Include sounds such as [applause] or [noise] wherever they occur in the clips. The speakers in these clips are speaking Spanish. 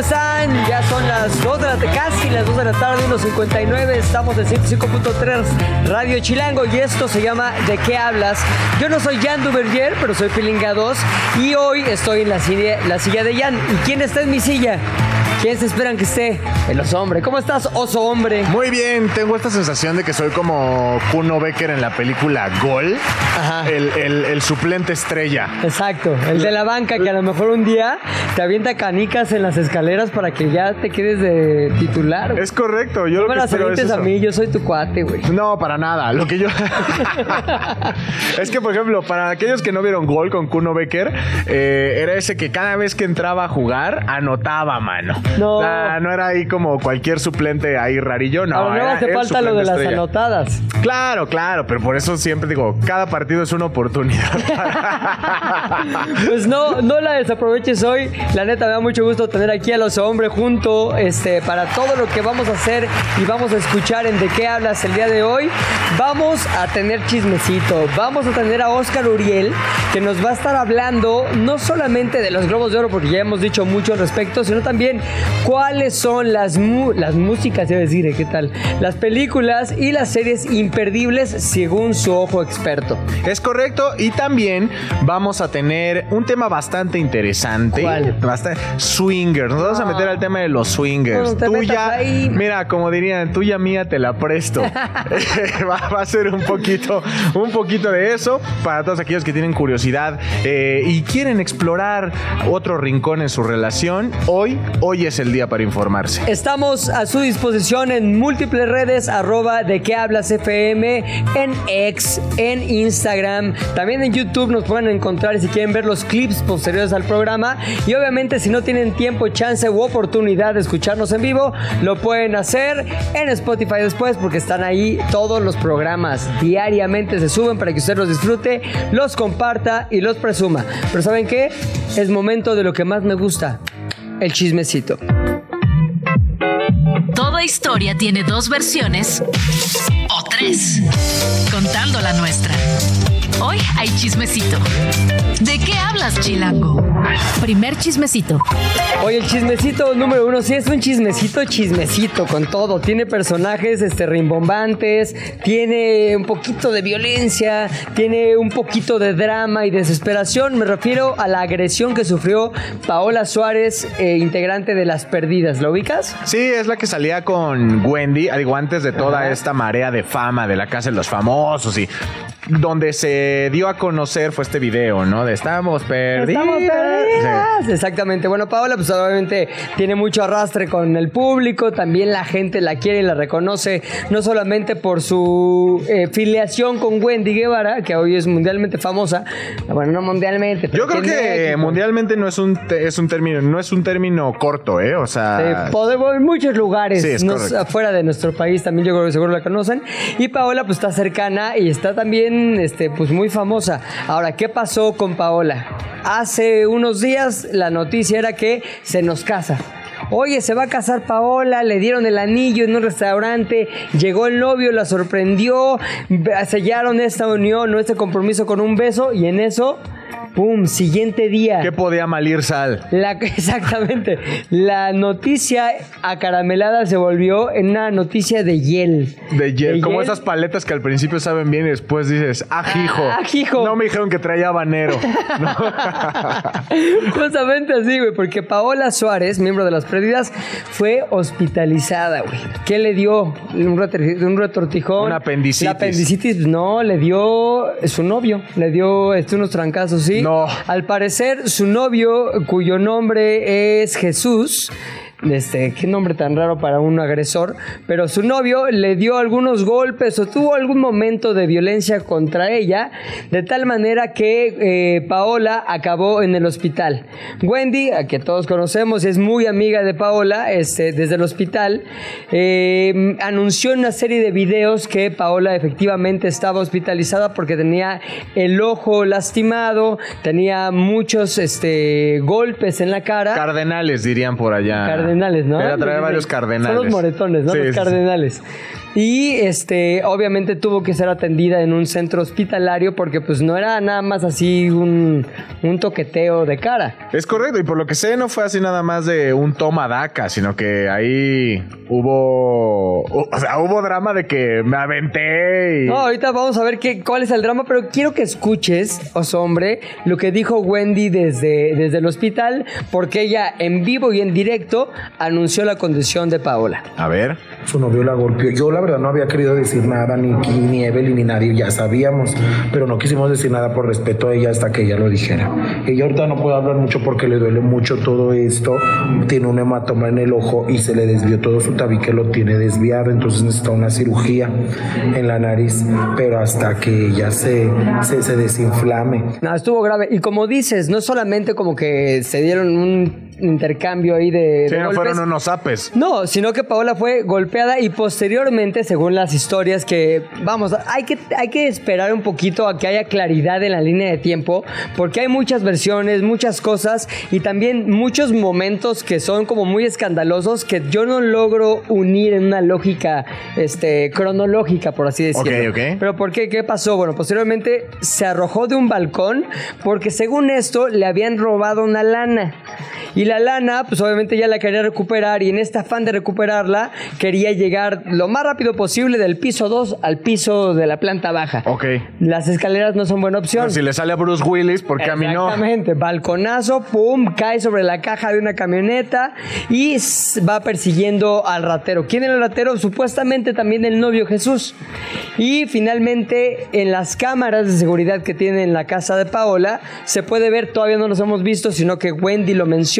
Están? Ya son las 2 de la casi las 2 de la tarde, 1.59. Estamos en 105.3 Radio Chilango y esto se llama ¿De qué hablas? Yo no soy Jan Duverger, pero soy Pilinga 2 y hoy estoy en la silla, la silla de Jan. ¿Y quién está en mi silla? ¿Quién se esperan que esté? El oso hombre. ¿Cómo estás, oso hombre? Muy bien, tengo esta sensación de que soy como Kuno Becker en la película Gol, Ajá. el, el- el suplente estrella. Exacto, el de la banca que a lo mejor un día te avienta canicas en las escaleras para que ya te quedes de titular. güey. Es correcto, yo no lo me que las espero es avientes a eso. mí, yo soy tu cuate, güey. No, para nada. Lo que yo. [laughs] [laughs] es que, por ejemplo, para aquellos que no vieron gol con Kuno Becker, eh, era ese que cada vez que entraba a jugar, anotaba, mano. No. No era ahí como cualquier suplente ahí rarillo, no. Ahora no hace falta lo de las estrella. anotadas. Claro, claro, pero por eso siempre digo, cada partido es una oportunidad. [laughs] Pues no, no la desaproveches hoy. La neta, me da mucho gusto tener aquí a los hombres junto este, para todo lo que vamos a hacer y vamos a escuchar en De qué hablas el día de hoy. Vamos a tener chismecito. Vamos a tener a Oscar Uriel que nos va a estar hablando no solamente de los Globos de Oro, porque ya hemos dicho mucho al respecto, sino también cuáles son las, las músicas, a decir. ¿qué tal? Las películas y las series imperdibles según su ojo experto. Es correcto, y también vamos a tener un tema bastante interesante. ¿Cuál? Bastante, swingers. Nos vamos a meter al tema de los swingers. No tuya, mira, como dirían, tuya mía te la presto. [laughs] [laughs] va, va a ser un poquito, un poquito de eso para todos aquellos que tienen curiosidad eh, y quieren explorar otro rincón en su relación. Hoy, hoy es el día para informarse. Estamos a su disposición en múltiples redes, arroba de qué hablas FM, en X, en Instagram, también en YouTube nos pueden encontrar si quieren ver los clips posteriores al programa y obviamente si no tienen tiempo, chance u oportunidad de escucharnos en vivo, lo pueden hacer en Spotify después porque están ahí todos los programas, diariamente se suben para que usted los disfrute, los comparta y los presuma. Pero ¿saben qué? Es momento de lo que más me gusta, el chismecito. Toda historia tiene dos versiones o tres, contando la nuestra. Hoy hay chismecito. ¿De qué Chilango? Primer chismecito. Oye, el chismecito número uno, sí es un chismecito, chismecito con todo. Tiene personajes este, rimbombantes, tiene un poquito de violencia, tiene un poquito de drama y desesperación. Me refiero a la agresión que sufrió Paola Suárez, eh, integrante de Las Perdidas. ¿Lo ubicas? Sí, es la que salía con Wendy, digo, antes de toda Ajá. esta marea de fama de la Casa de los Famosos y donde se dio a conocer fue este video, ¿no? De estamos perdidos. Estamos perdidas. Exactamente. Bueno, Paola, pues obviamente tiene mucho arrastre con el público. También la gente la quiere y la reconoce, no solamente por su eh, filiación con Wendy Guevara, que hoy es mundialmente famosa. Bueno, no mundialmente. pero Yo creo que mundialmente no es un te- es un término, no es un término corto, ¿eh? O sea, Sí, podemos en muchos lugares, Sí, es no- correcto. afuera de nuestro país también yo creo que seguro la conocen. Y Paola pues está cercana y está también este, pues muy famosa. Ahora, ¿qué pasó con Paola? Hace unos días la noticia era que se nos casa. Oye, se va a casar Paola, le dieron el anillo en un restaurante, llegó el novio, la sorprendió, sellaron esta unión o este compromiso con un beso y en eso, ¡pum! Siguiente día. ¿qué podía malir sal? La, [laughs] exactamente. La noticia acaramelada se volvió en una noticia de hiel. De hiel, como esas paletas que al principio saben bien y después dices, ajijo. Ah, ajijo. No me dijeron que traía habanero. No. [laughs] Justamente así, güey, porque Paola Suárez, miembro de las Perdidas, fue hospitalizada, güey. ¿Qué le dio? Un, un retortijón. Un apendicitis. La apendicitis, no, le dio su novio. Le dio este, unos trancazos, ¿sí? No. Al parecer, su novio, cuyo nombre es Jesús, este, qué nombre tan raro para un agresor, pero su novio le dio algunos golpes o tuvo algún momento de violencia contra ella, de tal manera que eh, Paola acabó en el hospital. Wendy, a que todos conocemos, es muy amiga de Paola este, desde el hospital, eh, anunció en una serie de videos que Paola efectivamente estaba hospitalizada porque tenía el ojo lastimado, tenía muchos este, golpes en la cara. Cardenales, dirían por allá. Cardenales, ¿no? Era traer varios cardenales. Son los moretones, ¿no? Sí, los sí. Y este, obviamente tuvo que ser atendida en un centro hospitalario porque pues no era nada más así un, un toqueteo de cara. Es correcto, y por lo que sé, no fue así nada más de un toma daca, sino que ahí hubo. O sea, hubo drama de que me aventé y. No, ahorita vamos a ver qué, cuál es el drama, pero quiero que escuches, oso hombre, lo que dijo Wendy desde, desde el hospital, porque ella en vivo y en directo anunció la condición de Paola. A ver. Su novio la golpeó. Yo la verdad no había querido decir nada, ni, ni Evelyn ni nadie, ya sabíamos, pero no quisimos decir nada por respeto a ella hasta que ella lo dijera. Ella ahorita no puede hablar mucho porque le duele mucho todo esto, tiene un hematoma en el ojo y se le desvió todo su tabique, lo tiene desviado, entonces necesita una cirugía en la nariz, pero hasta que ella se, se, se desinflame. No, estuvo grave. Y como dices, no solamente como que se dieron un intercambio ahí de. Sí, de no golpes. fueron unos zapes. No, sino que Paola fue golpeada y posteriormente, según las historias que, vamos, hay que, hay que esperar un poquito a que haya claridad en la línea de tiempo, porque hay muchas versiones, muchas cosas y también muchos momentos que son como muy escandalosos que yo no logro unir en una lógica este, cronológica, por así decirlo. Ok, ok. Pero ¿por qué? ¿Qué pasó? Bueno, posteriormente se arrojó de un balcón porque según esto le habían robado una lana. Y la lana, pues obviamente ya la quería recuperar y en este afán de recuperarla quería llegar lo más rápido posible del piso 2 al piso de la planta baja. Ok. Las escaleras no son buena opción. Si le sale a Bruce Willis, ¿por qué a mí no? Exactamente, balconazo, pum, cae sobre la caja de una camioneta y va persiguiendo al ratero. ¿Quién era el ratero? Supuestamente también el novio Jesús. Y finalmente en las cámaras de seguridad que tiene en la casa de Paola se puede ver, todavía no los hemos visto, sino que Wendy lo menciona,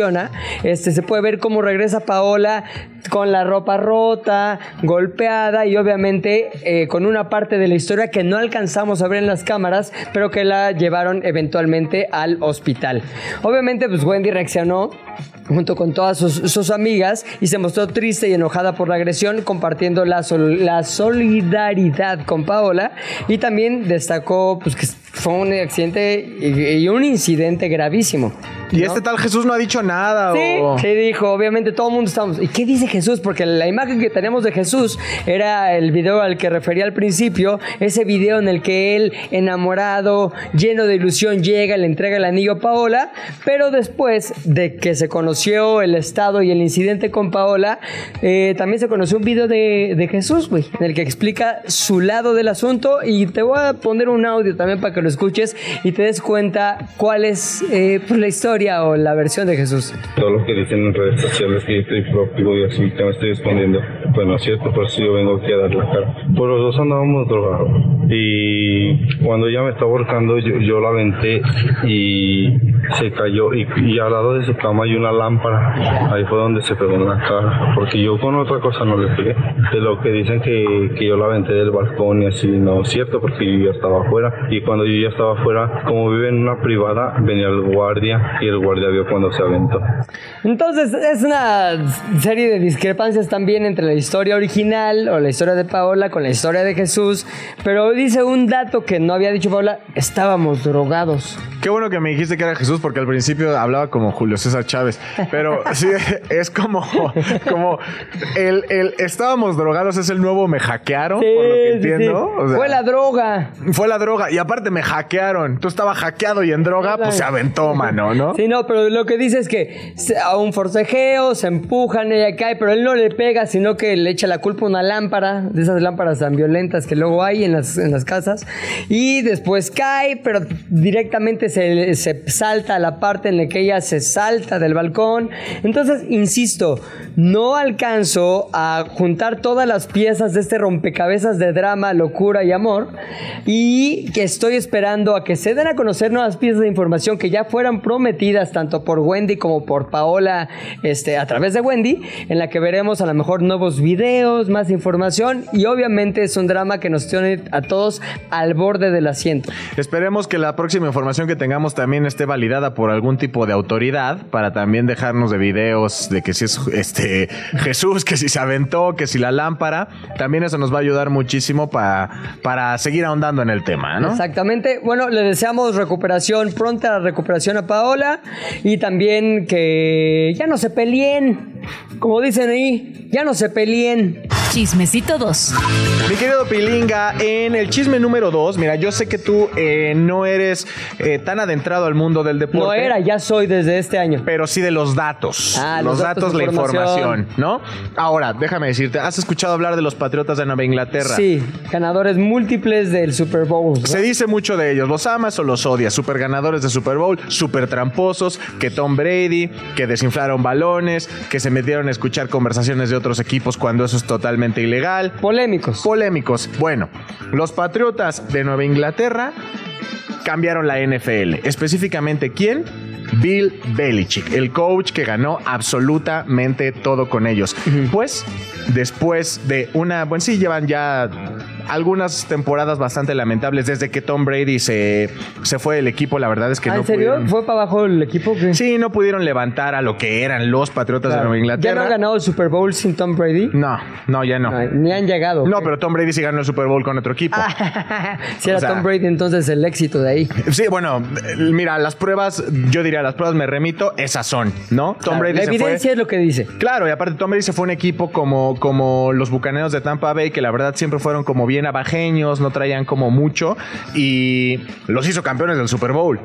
este, se puede ver cómo regresa Paola con la ropa rota, golpeada y obviamente eh, con una parte de la historia que no alcanzamos a ver en las cámaras, pero que la llevaron eventualmente al hospital. Obviamente, pues Wendy reaccionó junto con todas sus, amigas y se mostró triste y enojada por la agresión, compartiendo la, sol- la solidaridad con Paola y también destacó pues, que fue un accidente y un incidente gravísimo. Y ¿no? este tal Jesús no ha dicho nada. Sí, o... sí dijo, obviamente todo el mundo estamos. ¿Y qué dice Jesús? Porque la imagen que tenemos de Jesús era el video al que refería al principio, ese video en el que él, enamorado, lleno de ilusión, llega, le entrega el anillo a Paola, pero después de que se conoció el estado y el incidente con Paola, eh, también se conoció un video de, de Jesús, güey, en el que explica su lado del asunto y te voy a poner un audio también para que lo escuches y te des cuenta cuál es eh, pues, la historia o la versión de Jesús. todo lo que dicen en redes sociales que yo estoy próxico y así me estoy escondiendo. Bueno, es cierto, por eso yo vengo aquí a dar la cara. Pues los dos andábamos drogados. Y cuando ella me estaba ahorcando, yo, yo la aventé y se cayó. Y, y al lado de su cama hay una lámpara. Ahí fue donde se pegó en la cara. Porque yo con otra cosa no le pegué. De lo que dicen que, que yo la aventé del balcón y así, no es cierto, porque yo ya estaba afuera. Y cuando yo ya estaba afuera, como vive en una privada, venía el guardia y el guardia vio cuando se aventó. Entonces, es una serie de discrepancias también entre la historia original o la historia de Paola con la historia de Jesús. Pero dice un dato que no había dicho Paola: estábamos drogados. Qué bueno que me dijiste que era Jesús porque al principio hablaba como Julio César Chávez. Pero [laughs] sí, es como, como el, el estábamos drogados es el nuevo me hackearon, por lo que sí, entiendo. O sea, Fue la droga. fue la droga y aparte me hackearon. Tú estabas hackeado y en droga, pues se aventó, mano, ¿no? Sí, no, pero lo que dice es que a un forcejeo, se empujan, ella cae, pero él no le pega, sino que le echa la culpa a una lámpara, de esas lámparas tan violentas que luego hay en las, en las casas, y después cae, pero directamente se, se salta a la parte en la que ella se salta del balcón. Entonces, insisto, no alcanzo a juntar todas las piezas de este rompecabezas de drama, locura y amor, y que estoy esperando a que se den a conocer nuevas piezas de información que ya fueran prometidas tanto por Wendy como por Paola este, a través de Wendy, en la que veremos a lo mejor nuevos videos, más información y obviamente es un drama que nos tiene a todos al borde del asiento. Esperemos que la próxima información que tengamos también esté validada por algún tipo de autoridad para también dejarnos de videos de que si es este [laughs] Jesús, que si se aventó, que si la lámpara. También eso nos va a ayudar muchísimo pa- para seguir ahondando en el tema, ¿no? Exactamente. Bueno, le deseamos recuperación, pronta recuperación a Paola y también que ya no se peleen, como dicen ahí, ya no se peleen. Chismecito 2. Mi querido Pilinga, en el chisme número 2, mira, yo sé que tú eh, no eres eh, tan adentrado al mundo del deporte. No era, ya soy desde este año. Pero sí de los datos. Ah, los, los datos, datos, la información. información, ¿no? Ahora, déjame decirte, ¿has escuchado hablar de los Patriotas de Nueva Inglaterra? Sí, ganadores múltiples del Super Bowl. ¿no? Se dice mucho de ellos, los amas o los odias, super ganadores de Super Bowl, super tramposos, que Tom Brady, que desinflaron balones, que se metieron a escuchar conversaciones de otros equipos cuando eso es totalmente ilegal. Polémicos. Polémicos. Bueno, los Patriotas de Nueva Inglaterra cambiaron la NFL. Específicamente, ¿quién? Bill Belichick, el coach que ganó absolutamente todo con ellos. Pues, después de una, bueno, sí, llevan ya algunas temporadas bastante lamentables desde que Tom Brady se, se fue del equipo. La verdad es que Ah, no ¿En serio? pudieron. ¿Fue para abajo el equipo? ¿Qué? Sí, no pudieron levantar a lo que eran los Patriotas Claro. de Nueva ¿Ya Inglaterra. no han ganado el Super Bowl sin Tom Brady? No, no, ya no. Ni han llegado. No, ¿qué? pero Tom Brady sí ganó el Super Bowl con otro equipo. [laughs] si era o sea- Tom Brady, entonces el éxito de ahí. Sí, bueno, mira, las pruebas, yo diría, las pruebas me remito, esas son, ¿no? Tom Claro, Brady la se fue. evidencia es lo que dice. Claro, y aparte Tom Brady se fue un equipo como, como los bucaneros de Tampa Bay, que la verdad siempre fueron como bien abajeños, no traían como mucho, y los hizo campeones del Super Bowl.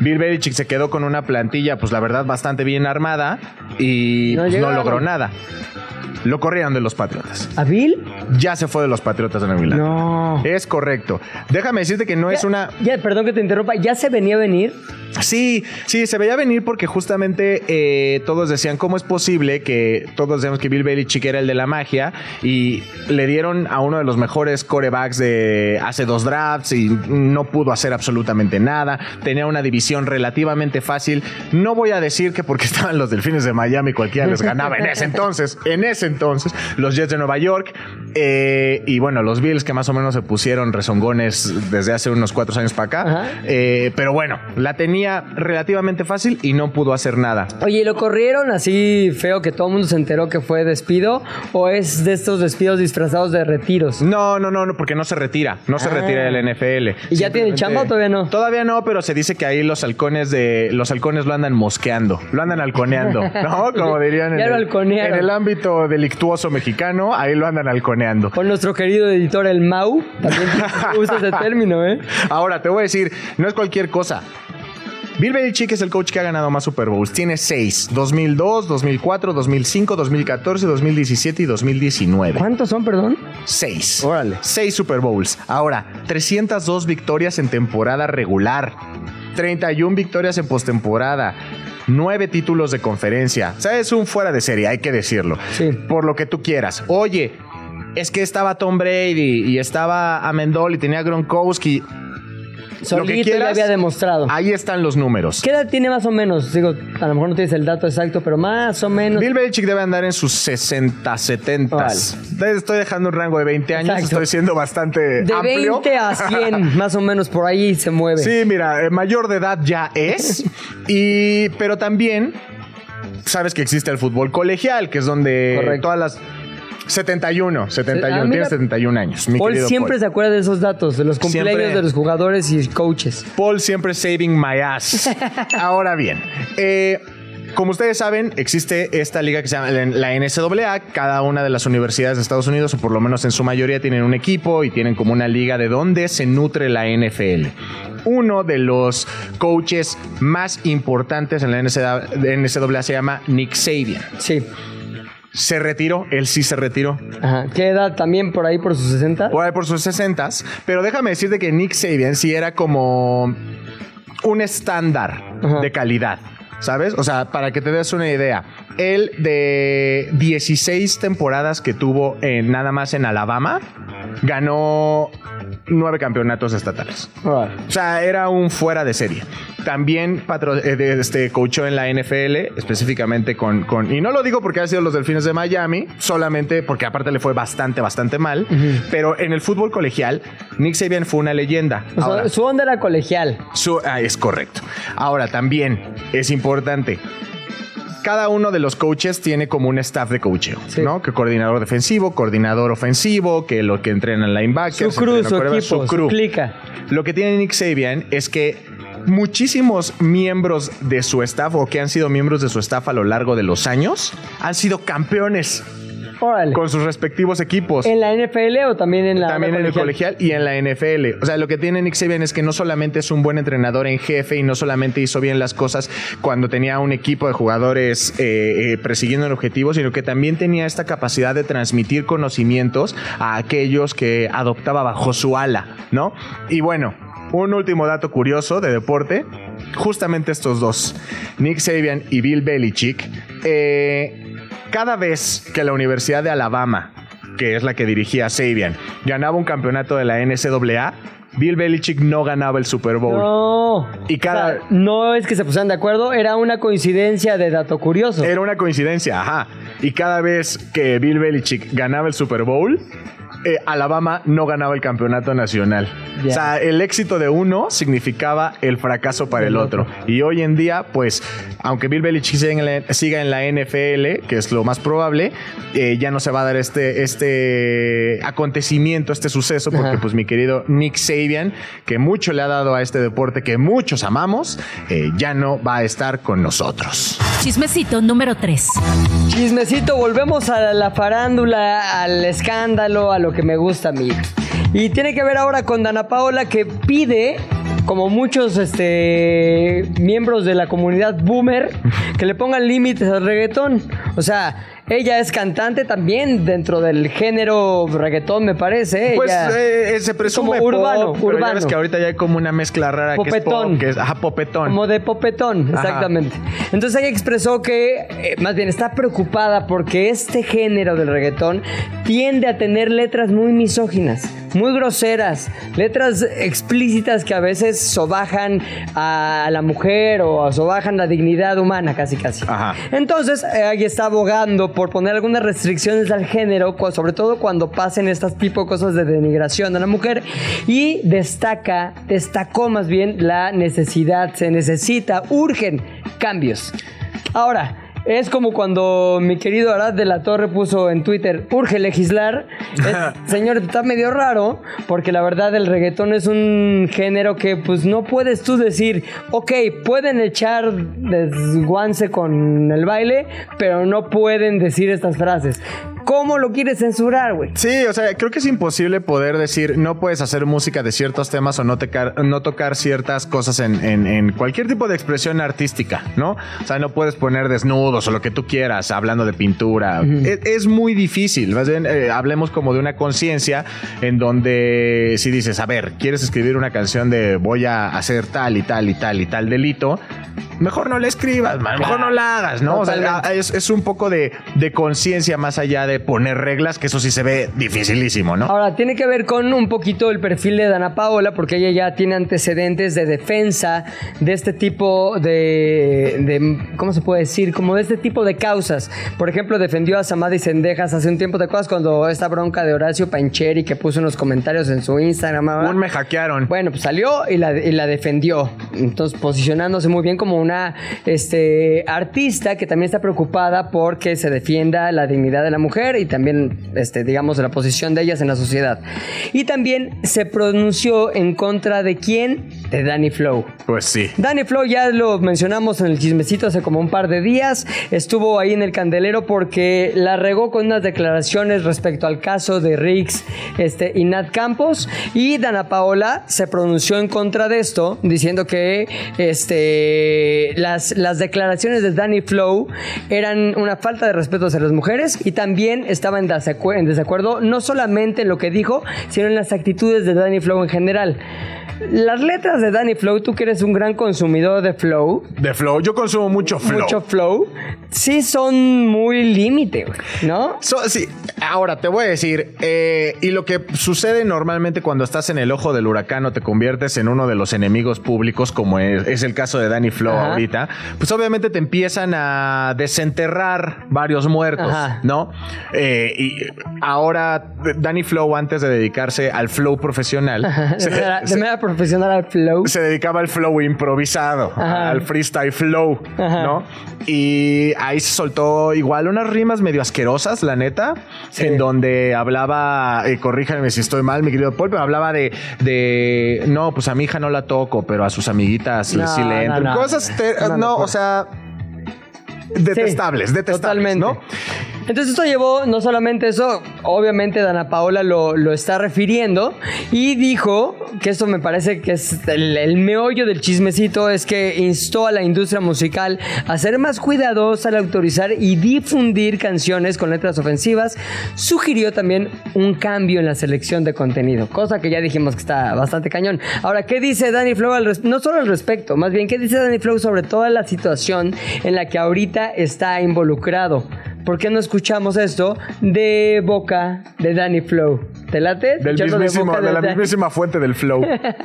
Bill Belichick se quedó con una plantilla, pues la verdad, bastante bien armada, y No pues, no logró nada. Lo corrieron de los Patriotas. ¿A Bill? Ya se fue de los Patriotas de Nueva Inglaterra. No. Es correcto. Déjame decirte que no es una... Ya, perdón que te interrumpa. ¿Ya se venía a venir? Sí, sí, se veía venir porque justamente eh, todos decían cómo es posible que todos decíamos que Bill Belichick era el de la magia y le dieron a uno de los mejores corebacks de hace dos drafts y no pudo hacer absolutamente nada. Tenía una división relativamente fácil. No voy a decir que porque [laughs] estaban los Delfines de Miami cualquiera les ganaba en ese entonces, en ese entonces, los Jets de Nueva York eh, y bueno, los Bills que más o menos se pusieron rezongones desde hace unos cuatro años para acá. Eh, pero bueno, la tenía relativamente fácil y no pudo hacer nada. Oye, ¿y ¿lo corrieron así feo que todo el mundo se enteró que fue despido? ¿O es de estos despidos disfrazados de retiros? No, no, no, no, porque no se retira, no se Ah. retira del NFL. ¿Y ya tiene chamba o todavía no? Todavía no, pero se dice que ahí los halcones de los halcones lo andan mosqueando, lo andan halconeando, [laughs] ¿no? Como dirían en, el, en el ámbito delictuoso mexicano, ahí lo andan halconeando. Con nuestro querido editor el Mau, también [laughs] usa ese término, ¿eh? Ahora, te voy a decir, no es cualquier cosa. Bill Belichick es el coach que ha ganado más Super Bowls. Tiene seis. 2002, 2004, 2005, 2014, 2017 y 2019. ¿Cuántos son, perdón? Seis. Órale. Seis Super Bowls. Ahora, 302 victorias en temporada regular. 31 victorias en postemporada. Nueve títulos de conferencia. O sea, es un fuera de serie, hay que decirlo. Sí. Por lo que tú quieras. Oye, es que estaba Tom Brady y estaba Amendola y tenía Gronkowski. Solito ya quieras, había demostrado. Ahí están los números. ¿Qué edad tiene más o menos? Digo, a lo mejor no tienes el dato exacto, pero más o menos. Bill Belichick debe andar en sus 60, 70. Vale. Estoy dejando un rango de 20 años. Exacto. Estoy siendo bastante de amplio. 20 a 100, [laughs] más o menos por ahí se mueve. Sí, mira, eh, mayor de edad ya es. [laughs] y, pero también sabes que existe el fútbol colegial, que es donde Correcto. todas las 71, 71, Ah, mira. tiene 71 años. Mi Paul siempre Paul. se acuerda de esos datos, de los cumpleaños Siempre. de los jugadores y coaches. Paul siempre saving my ass. [laughs] Ahora bien, eh, como ustedes saben, existe esta liga que se llama la NCAA. Cada una de las universidades de Estados Unidos, o por lo menos en su mayoría, tienen un equipo y tienen como una liga de donde se nutre la NFL. Uno de los coaches más importantes en la NCAA se llama Nick Sabian. Sí. Se retiró, él sí se retiró. Ajá. ¿Qué edad? ¿También por ahí por sus 60? Por ahí por sus 60 pero déjame decirte que Nick Sabian sí era como un estándar Ajá. de calidad. ¿Sabes? O sea, para que te des una idea, él de 16 temporadas que tuvo en, nada más en Alabama, ganó nueve campeonatos estatales. O sea, era un fuera de serie. También patro, eh, este, coachó en la NFL, específicamente con, con... Y no lo digo porque ha sido los Delfines de Miami, solamente porque aparte le fue bastante, bastante mal. Pero en el fútbol colegial, Nick Saban fue una leyenda. O sea, Ahora, su onda era colegial. su- ah, es correcto. Ahora, también es importante. Cada uno de los coaches tiene como un staff de coaching, Sí. ¿no? Que coordinador defensivo, coordinador ofensivo, que lo que entrenan linebackers, Su crew, entrenan su quarterbacks, equipo, su clica. Lo que tiene Nick Saban es que muchísimos miembros de su staff o que han sido miembros de su staff a lo largo de los años han sido campeones Órale. con sus respectivos equipos. ¿En la NFL o también en la También en el colegial y en la NFL. O sea, lo que tiene Nick Saban es que no solamente es un buen entrenador en jefe y no solamente hizo bien las cosas cuando tenía un equipo de jugadores eh, eh, persiguiendo el objetivo, sino que también tenía esta capacidad de transmitir conocimientos a aquellos que adoptaba bajo su ala, ¿no? Y bueno, un último dato curioso de deporte. Justamente estos dos, Nick Saban y Bill Belichick, eh, cada vez que la Universidad de Alabama que es la que dirigía Sabian, ganaba un campeonato de la NCAA, Bill Belichick no ganaba el Super Bowl. No. Y cada- O sea, no es que se pusieran de acuerdo, era una coincidencia de dato curioso. Era una coincidencia, ajá. Y cada vez que Bill Belichick ganaba el Super Bowl, eh, Alabama no ganaba el campeonato nacional. O sea, el éxito de uno significaba el fracaso para el otro. Y hoy en día, pues, aunque Bill Belichick siga en la, siga en la NFL, que es lo más probable, eh, ya no se va a dar este, este acontecimiento, este suceso, porque Ajá. pues mi querido Nick Sabian, que mucho le ha dado a este deporte que muchos amamos, eh, ya no va a estar con nosotros. Chismecito número 3. Chismecito, volvemos a la farándula, al escándalo, a lo que me gusta a mí. Y tiene que ver ahora con Dana Paola que pide, como muchos este, miembros de la comunidad boomer, que le pongan límites al reggaetón. O sea, ella es cantante también dentro del género reggaetón, me parece. Pues Ella- eh, eh, se presume como urbano, pop, pero ya urbano. ves que ahorita ya hay como una mezcla rara que es Popetón. pop, que es ajá, popetón. Como de popetón, Ajá. exactamente. Entonces ella expresó que, eh, más bien, está preocupada porque este género del reggaetón tiende a tener letras muy misóginas, muy groseras, letras explícitas que a veces sobajan a la mujer o sobajan la dignidad humana, casi casi. Ajá. Entonces, eh, ella está abogando por poner algunas restricciones al género, sobre todo cuando pasen estas tipo de cosas de denigración de la mujer, y destaca, destacó más bien la necesidad, se necesita, urgen cambios. Ahora, es como cuando mi querido Arad de la Torre puso en Twitter, urge legislar. Es- [laughs] señor, está medio raro, porque la verdad el reggaetón es un género que pues no puedes tú decir, ok, pueden echar desguance con el baile, pero no pueden decir estas frases. ¿Cómo lo quieres censurar, güey? Sí, o sea, creo que es imposible poder decir no puedes hacer música de ciertos temas o no, tocar- no tocar ciertas cosas en, en- en cualquier tipo de expresión artística, ¿no? O sea, no puedes poner desnudos o lo que tú quieras hablando de pintura. es, es muy difícil. Más bien, eh, hablemos como de una conciencia en donde si dices, a ver, quieres escribir una canción de voy a hacer tal y tal y tal y tal delito, mejor no la escribas, man, mejor no la hagas, ¿no? O sea, Totalmente. es, es un poco de, de conciencia más allá de poner reglas, que eso sí se ve dificilísimo, ¿no? Ahora, tiene que ver con un poquito el perfil de Dana Paola, porque ella ya tiene antecedentes de defensa de este tipo de, de- ¿cómo se puede decir? Como de este tipo de causas. Por ejemplo, defendió a Samadhi Sendejas hace un tiempo, ¿te acuerdas cuando esta bronca de Horacio Pancheri que puso unos comentarios en su Instagram? ¿verdad? Un me hackearon. Bueno, pues salió y la, y la defendió. Entonces, posicionándose muy bien como una este, artista que también está preocupada porque se defienda la dignidad de la mujer y también, este, digamos, la posición de ellas en la sociedad. Y también se pronunció en contra de quién? De Danny Flow. Pues sí. Danny Flow ya lo mencionamos en el chismecito hace como un par de días. Estuvo ahí en el candelero porque la regó con unas declaraciones respecto al caso de Riggs este, y Nat Campos. Y Dana Paola se pronunció en contra de esto, diciendo que este, las, las declaraciones de Danny Flow eran una falta de respeto hacia las mujeres y también estaba en desacu- en desacuerdo no solamente en lo que dijo, sino en las actitudes de Danny Flow en general. Las letras de Danny Flow, tú que eres un gran consumidor de Flow, De flow. Yo consumo mucho flow. mucho Flow, sí son muy límite, ¿no? So- sí, ahora te voy a decir, eh, y lo que sucede normalmente cuando estás en el ojo del huracán o te conviertes en uno de los enemigos públicos, como es, es el caso de Danny Flow Ajá. ahorita, pues obviamente te empiezan a desenterrar varios muertos, Ajá. ¿no? Eh, y ahora Danny Flow, antes de dedicarse al flow profesional, se- manera, de se- manera profesional al flow. se dedicaba al flow improvisado, al freestyle flow. ¿no? Y ahí se soltó igual unas rimas medio asquerosas, la neta, Sí. en donde hablaba, eh, corríjanme si estoy mal, mi querido Paul, pero hablaba de, de, no, pues a mi hija no la toco, pero a sus amiguitas No, sí le no, entro. no. Cosas, No, o sea, detestables, Sí, detestables, totalmente. ¿no? Entonces esto llevó no solamente eso, obviamente Dana Paola lo, lo está refiriendo y dijo, que esto me parece que es el, meollo del chismecito, es que instó a la industria musical a ser más cuidadosa al autorizar y difundir canciones con letras ofensivas, sugirió también un cambio en la selección de contenido, cosa que ya dijimos que está bastante cañón. Ahora, ¿qué dice Danny Flow al no solo al respecto, más bien qué dice Danny Flow sobre toda la situación en la que ahorita está involucrado? ¿Por qué no escuchamos esto de boca de Danny Flow? ¿Te late? Del mismísimo, de la Dan- mismísima fuente del flow.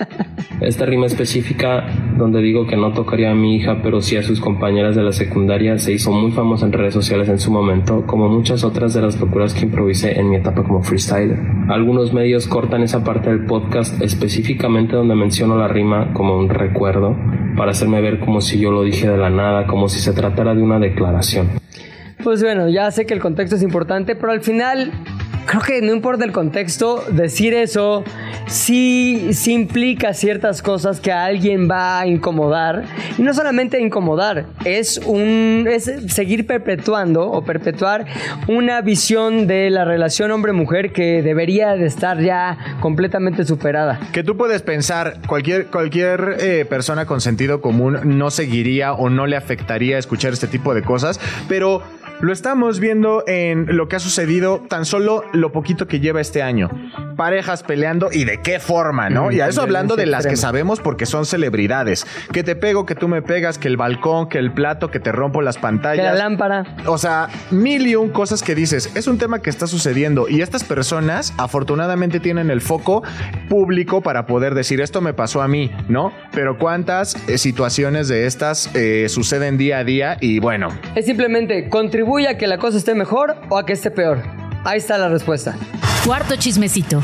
[laughs] Esta rima específica donde digo que no tocaría a mi hija, pero sí a sus compañeras de la secundaria, se hizo muy famosa en redes sociales en su momento, como muchas otras de las locuras que improvisé en mi etapa como freestyler. Algunos medios cortan esa parte del podcast específicamente donde menciono la rima como un recuerdo, para hacerme ver como si yo lo dije de la nada, como si se tratara de una declaración. Pues bueno, ya sé que el contexto es importante, pero al final creo que no importa el contexto, decir eso sí, sí implica ciertas cosas que a alguien va a incomodar. Y no solamente incomodar, es, un, es seguir perpetuando o perpetuar una visión de la relación hombre-mujer que debería de estar ya completamente superada. Que tú puedes pensar, cualquier, cualquier eh, persona con sentido común no seguiría o no le afectaría escuchar este tipo de cosas, pero lo estamos viendo en lo que ha sucedido tan solo lo poquito que lleva este año. Parejas peleando y de qué forma, ¿no? Mm, y a eso hablando de las que sabemos porque son celebridades. Que te pego, que tú me pegas, que el balcón, que el plato, que te rompo las Que pantallas. la lámpara. O sea, mil y un cosas que dices. Es un tema que está sucediendo y estas personas afortunadamente tienen el foco público para poder decir esto me pasó a mí, ¿no? Pero cuántas eh, situaciones de estas eh, suceden día a día y bueno, Es simplemente contribuye a que la cosa esté mejor o a que esté peor. Ahí está la respuesta. Cuarto chismecito.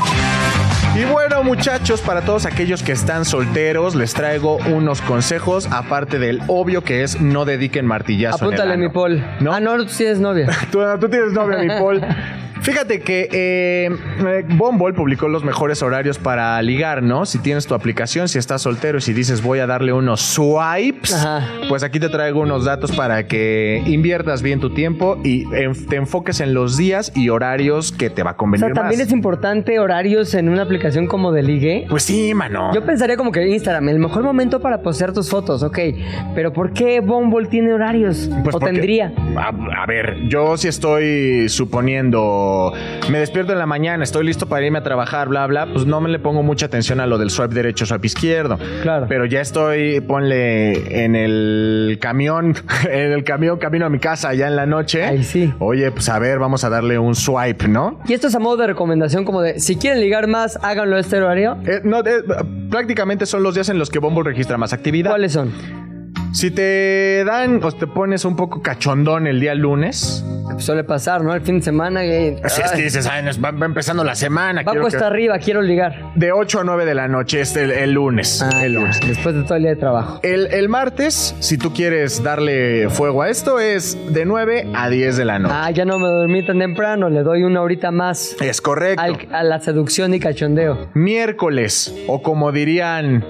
Y bueno, muchachos, para todos aquellos que están solteros, les traigo unos consejos, aparte del obvio que es no dediquen martillazo. en el Apúntale, ano. mi Paul. ¿No? Ah, no, tú tienes novia. [laughs] Tú, tú tienes novia, mi Paul. [laughs] Fíjate que eh, eh, Bumble publicó los mejores horarios para ligar, ¿no? Si tienes tu aplicación, si estás soltero y si dices voy a darle unos swipes, Ajá. pues aquí te traigo unos datos para que inviertas bien tu tiempo y te enfoques en los días y horarios que te va a O convenir sea, también más. es importante horarios en una aplicación como de ligue. Pues sí, mano. Yo pensaría como que Instagram, el mejor momento para postear tus fotos, ok. Pero ¿por qué Bumble tiene horarios? Pues o porque- tendría. A, a ver, yo si estoy suponiendo, me despierto en la mañana, estoy listo para irme a trabajar, bla, bla, pues no me le pongo mucha atención a lo del swipe derecho, swipe izquierdo. Claro. Pero ya estoy, ponle en el camión, [laughs] en el camión, camino a mi casa ya en la noche. Ay, sí. Oye, pues a ver, vamos a darle un swipe, ¿no? Y esto es a modo de recomendación como de, si quieren ligar más, háganlo a este horario. Eh, no, eh, prácticamente son los días en los que Bumble registra más actividad. ¿Cuáles son? Si te dan o te pones un poco cachondón el día lunes, Suele pasar, ¿no? El fin de semana. y- Así es que dices, "Ay, nos va, va empezando la semana. va cuesta que-". arriba, quiero ligar. De 8 a 9 de la noche, es el, el lunes. Ah, el ya, lunes. Después de todo el día de trabajo. El, el martes, si tú quieres darle fuego a esto, es de 9 a 10 de la noche. Ah, ya no me dormí tan temprano, le doy una horita más Es correcto. al- a la seducción y cachondeo. Miércoles, o como dirían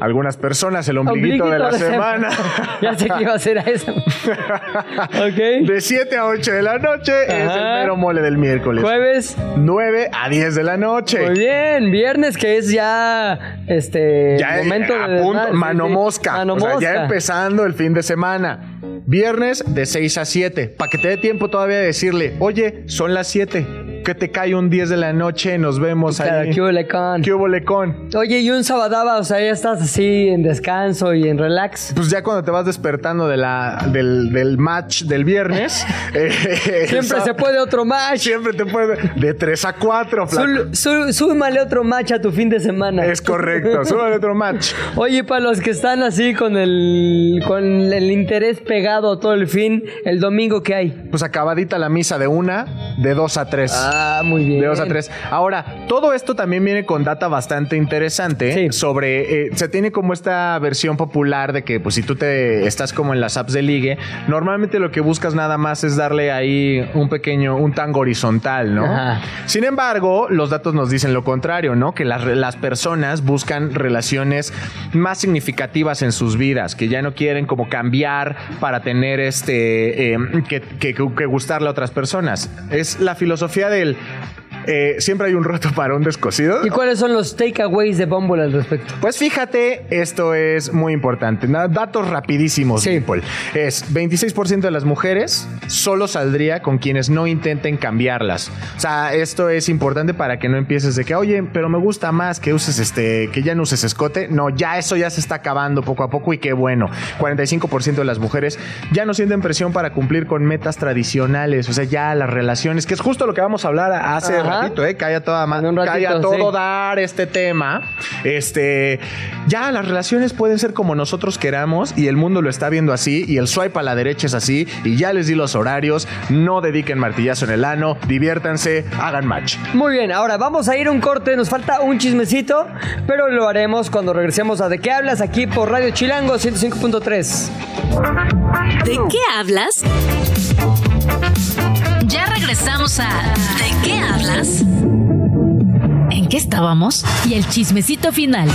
algunas personas, el ombliguito, de la semana. [laughs] ya sé que iba a ser a eso. [laughs] ok. De 7 a 8 de la noche es el Ajá. mero mole del miércoles. Jueves. 9 a 10 de la noche. Muy bien. Viernes, que es ya este Ya eh, momento a de punto, desmadre, sí, mano sí. mosca. Mano o sea, ya mosca. empezando el fin de semana. Viernes de 6 a 7. Para que te dé tiempo todavía de decirle, oye, son las 7. que te cae un 10 de la noche, nos vemos Claro, ahí. ¿qué huele con? ¿Qué hubo, lecón? Oye, y un sabadaba, o sea, ya estás así en descanso y en relax. Pues ya cuando te vas despertando de la, del, del match del viernes. [laughs] eh, Siempre se puede otro match. Siempre te puede. De 3 a 4, flaco. Sul- su- súmale otro match a tu fin de semana. Es correcto. [laughs] Súbale otro match. Oye, para los que están así con el con el interés pegado todo el fin, el domingo ¿qué hay? Pues acabadita la misa de una, de 2 a 3. Ah, muy bien. De 2 a 3. Ahora, todo esto también viene con data bastante interesante Sí. sobre. eh, se tiene como esta versión popular de que, pues, si tú te estás como en las apps de ligue, normalmente lo que buscas nada más es darle ahí un pequeño, un tango horizontal, ¿no? Ajá. Sin embargo, los datos nos dicen lo contrario, ¿no? Que las, las personas buscan relaciones más significativas en sus vidas, que ya no quieren como cambiar para tener este, eh, que, que- que gustarle a otras personas. Es la filosofía del... eh, siempre hay un roto para un descosido. ¿Y cuáles son los takeaways de Bumble al respecto? Pues fíjate, esto es muy importante. Datos rapidísimos, Sí. Dimple. Es 26% de las mujeres solo saldría con quienes no intenten cambiarlas. O sea, esto es importante para que no empieces de que, oye, pero me gusta más que uses este, que ya no uses escote. No, ya eso ya se está acabando poco a poco y qué bueno. 45% de las mujeres ya no sienten presión para cumplir con metas tradicionales. O sea, ya las relaciones, que es justo lo que vamos a hablar hace Ajá. Ratito, ¿eh? Calla toda un ratito, calla todo sí. dar este tema, este, ya las relaciones pueden ser como nosotros queramos y el mundo lo está viendo así y el swipe a la derecha es así y ya les di los horarios, no dediquen martillazo en el ano, diviértanse, hagan match. Muy bien, ahora vamos a ir a un corte, nos falta un chismecito, pero lo haremos cuando regresemos a De qué hablas aquí por Radio Chilango 105.3. ¿De qué hablas? Ya regresamos a ¿De qué hablas? ¿En qué estábamos? Y el chismecito final.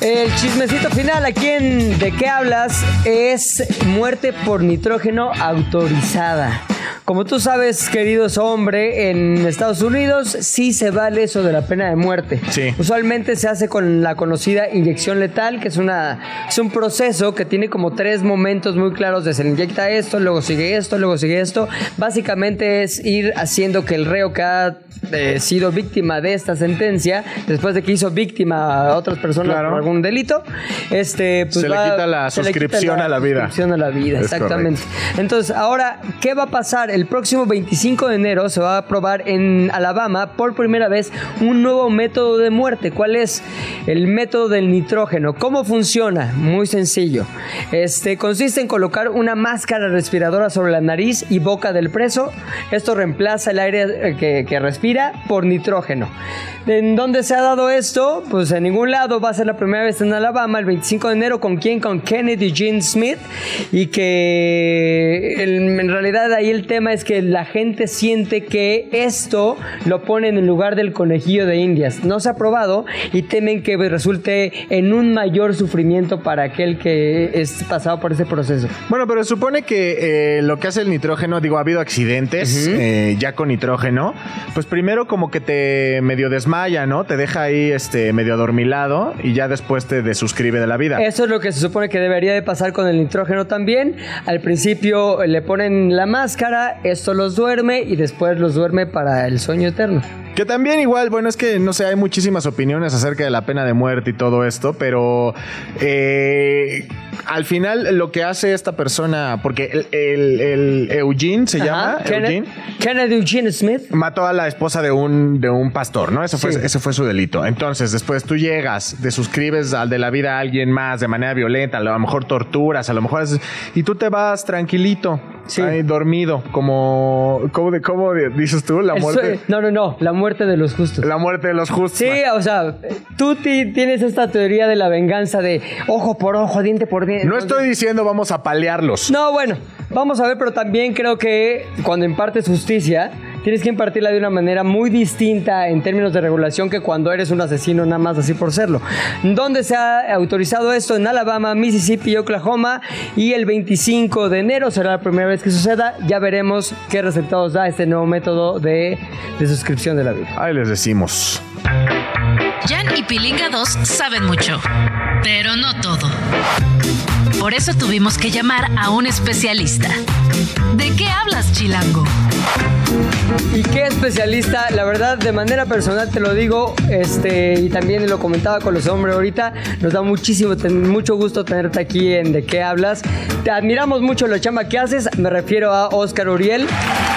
El chismecito final aquí en De qué hablas es muerte por nitrógeno autorizada. Como tú sabes, queridos hombre, en Estados Unidos sí se vale eso de la pena de muerte. Sí. Usualmente se hace con la conocida inyección letal, que es, una, es un proceso que tiene como tres momentos muy claros de se le inyecta esto, luego sigue esto, luego sigue esto. Básicamente es ir haciendo que el reo que ha eh, sido víctima de esta sentencia, después de que hizo víctima a otras personas Claro. por algún delito, este, pues Se le quita la quita suscripción a la vida. suscripción a la vida, Es exactamente. Entonces, ahora, ¿qué va a pasar? El próximo 25 de enero se va a aprobar en Alabama por primera vez un nuevo método de muerte. ¿Cuál es? El método del nitrógeno. ¿Cómo funciona? Muy sencillo. Este consiste en colocar una máscara respiradora sobre la nariz y boca del preso. Esto reemplaza el aire que, que respira por nitrógeno. ¿En dónde se ha dado esto? Pues en ningún lado. Va a ser la primera vez en Alabama el 25 de enero. ¿Con quién? Con Kennedy Jean Smith. Y que el- en realidad ahí el tema es que la gente siente que esto lo ponen en lugar del conejillo de indias. No se ha probado y temen que resulte en un mayor sufrimiento para aquel que es pasado por ese proceso. Bueno, pero supone que eh, lo que hace el nitrógeno, digo, ha habido accidentes eh, ya con nitrógeno, pues primero como que te medio desmaya, ¿no? Te deja ahí este medio adormilado y ya después te desuscribe de la vida. Eso es lo que se supone que debería de pasar con el nitrógeno también. Al principio le ponen la máscara, esto los duerme y después los duerme para el sueño eterno. Que también igual, bueno, es que no sé, hay muchísimas opiniones acerca de la pena de muerte y todo esto, pero eh, al final lo que hace esta persona, porque el, el- el Eugene se llama, Kenneth- Eugene, Kennedy Eugene Smith. mató a la esposa de un, de un pastor, ¿no? Eso fue, Sí. ese fue su delito. Entonces, después tú llegas, te suscribes al de la vida a alguien más de manera violenta, a lo mejor torturas, a lo mejor haces- y tú te vas tranquilito, Sí. ahí dormido, como, ¿cómo, de- cómo dices tú? La muerte, No, no, no, la muerte de los justos. la muerte de los justos. Sí, o sea, tú ti- tienes esta teoría de la venganza de ojo por ojo, diente por diente. No estoy diciendo vamos a palearlos. No, bueno, vamos a ver, pero también creo que cuando impartes justicia, tienes que impartirla de una manera muy distinta en términos de regulación que cuando eres un asesino nada más así por serlo. ¿Dónde se ha autorizado esto? En Alabama, Mississippi y Oklahoma. Y el 25 de enero será la primera vez que suceda. Ya veremos qué resultados da este nuevo método de, de suscripción de la vida. Ahí les decimos. Jan y Pilinga 2 saben mucho, pero no todo. Por eso tuvimos que llamar a un especialista. ¿De qué hablas, Chilango? ¿Y qué especialista? La verdad, de manera personal te lo digo, este, y también lo comentaba con los hombres ahorita, nos da muchísimo, mucho gusto tenerte aquí en De qué hablas. Te admiramos mucho la chamba que haces, me refiero a Oscar Uriel,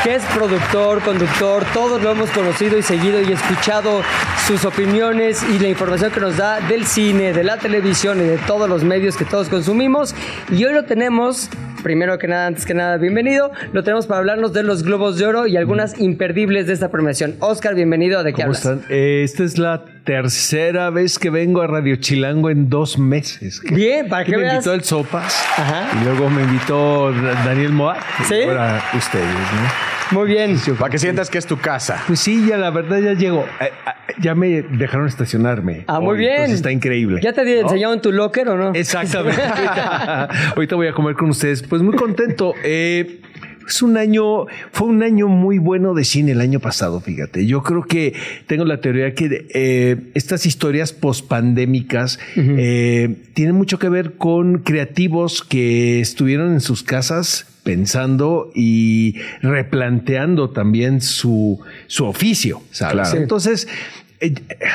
que es productor, conductor, todos lo hemos conocido y seguido y escuchado sus opiniones y la información que nos da del cine, de la televisión y de todos los medios que todos consumimos. Y hoy lo tenemos primero que nada, antes que nada, bienvenido. Lo tenemos para hablarnos de los Globos de Oro y algunas imperdibles de esta premiación. Oscar, bienvenido a De qué ¿Cómo hablas. están? Eh, esta es la tercera vez que vengo a Radio Chilango en dos meses. Bien, para que me veas. invitó el Sopas Ajá. y luego me invitó Da- Daniel Moat. ¿Sí? Y ahora ustedes, ¿no? Muy bien. Para que sientas que es tu casa. Pues sí, ya la verdad ya llego. Eh, eh, ya me dejaron estacionarme. Ah, muy hoy, bien. entonces está increíble. ¿Ya te enseñaron tu locker o no? Exactamente. [laughs] ahorita, ahorita voy a comer con ustedes. Pues muy contento. Eh, es un año, fue un año muy bueno de cine el año pasado, fíjate. Yo creo que tengo la teoría que eh, estas historias pospandémicas eh, tienen mucho que ver con creativos que estuvieron en sus casas pensando y replanteando también su, su oficio, ¿sabes? Claro. Entonces,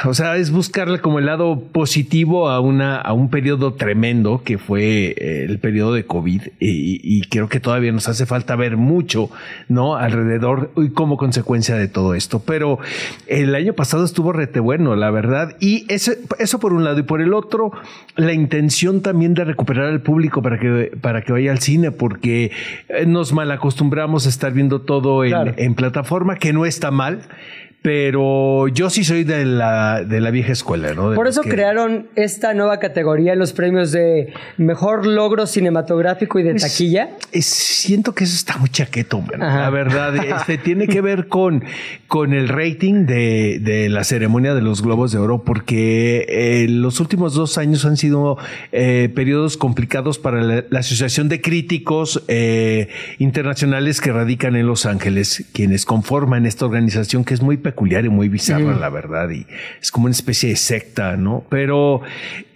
o sea, es buscarle como el lado positivo a una a un periodo tremendo que fue eh, el periodo de COVID y, y creo que todavía nos hace falta ver mucho, ¿no? Alrededor y como consecuencia de todo esto. Pero el año pasado estuvo rete bueno, la verdad. Y ese, eso por un lado y por el otro, la intención también de recuperar al público para que para que vaya al cine, porque eh, nos malacostumbramos a estar viendo todo en, Claro. en plataforma, que no está mal. Pero yo sí soy de la, de la vieja escuela, ¿no? De Por eso que- crearon esta nueva categoría en los premios de mejor logro cinematográfico y de taquilla. siento que eso está muy chaqueto, man. La verdad, [laughs] este, tiene que ver con, con el rating de, de la ceremonia de los Globos de Oro, porque eh, los últimos dos años han sido eh, periodos complicados para la, la Asociación de Críticos eh, Internacionales que radican en Los Ángeles, quienes conforman esta organización que es muy peculiar y muy bizarra, la verdad, y es como una especie de secta, ¿no? Pero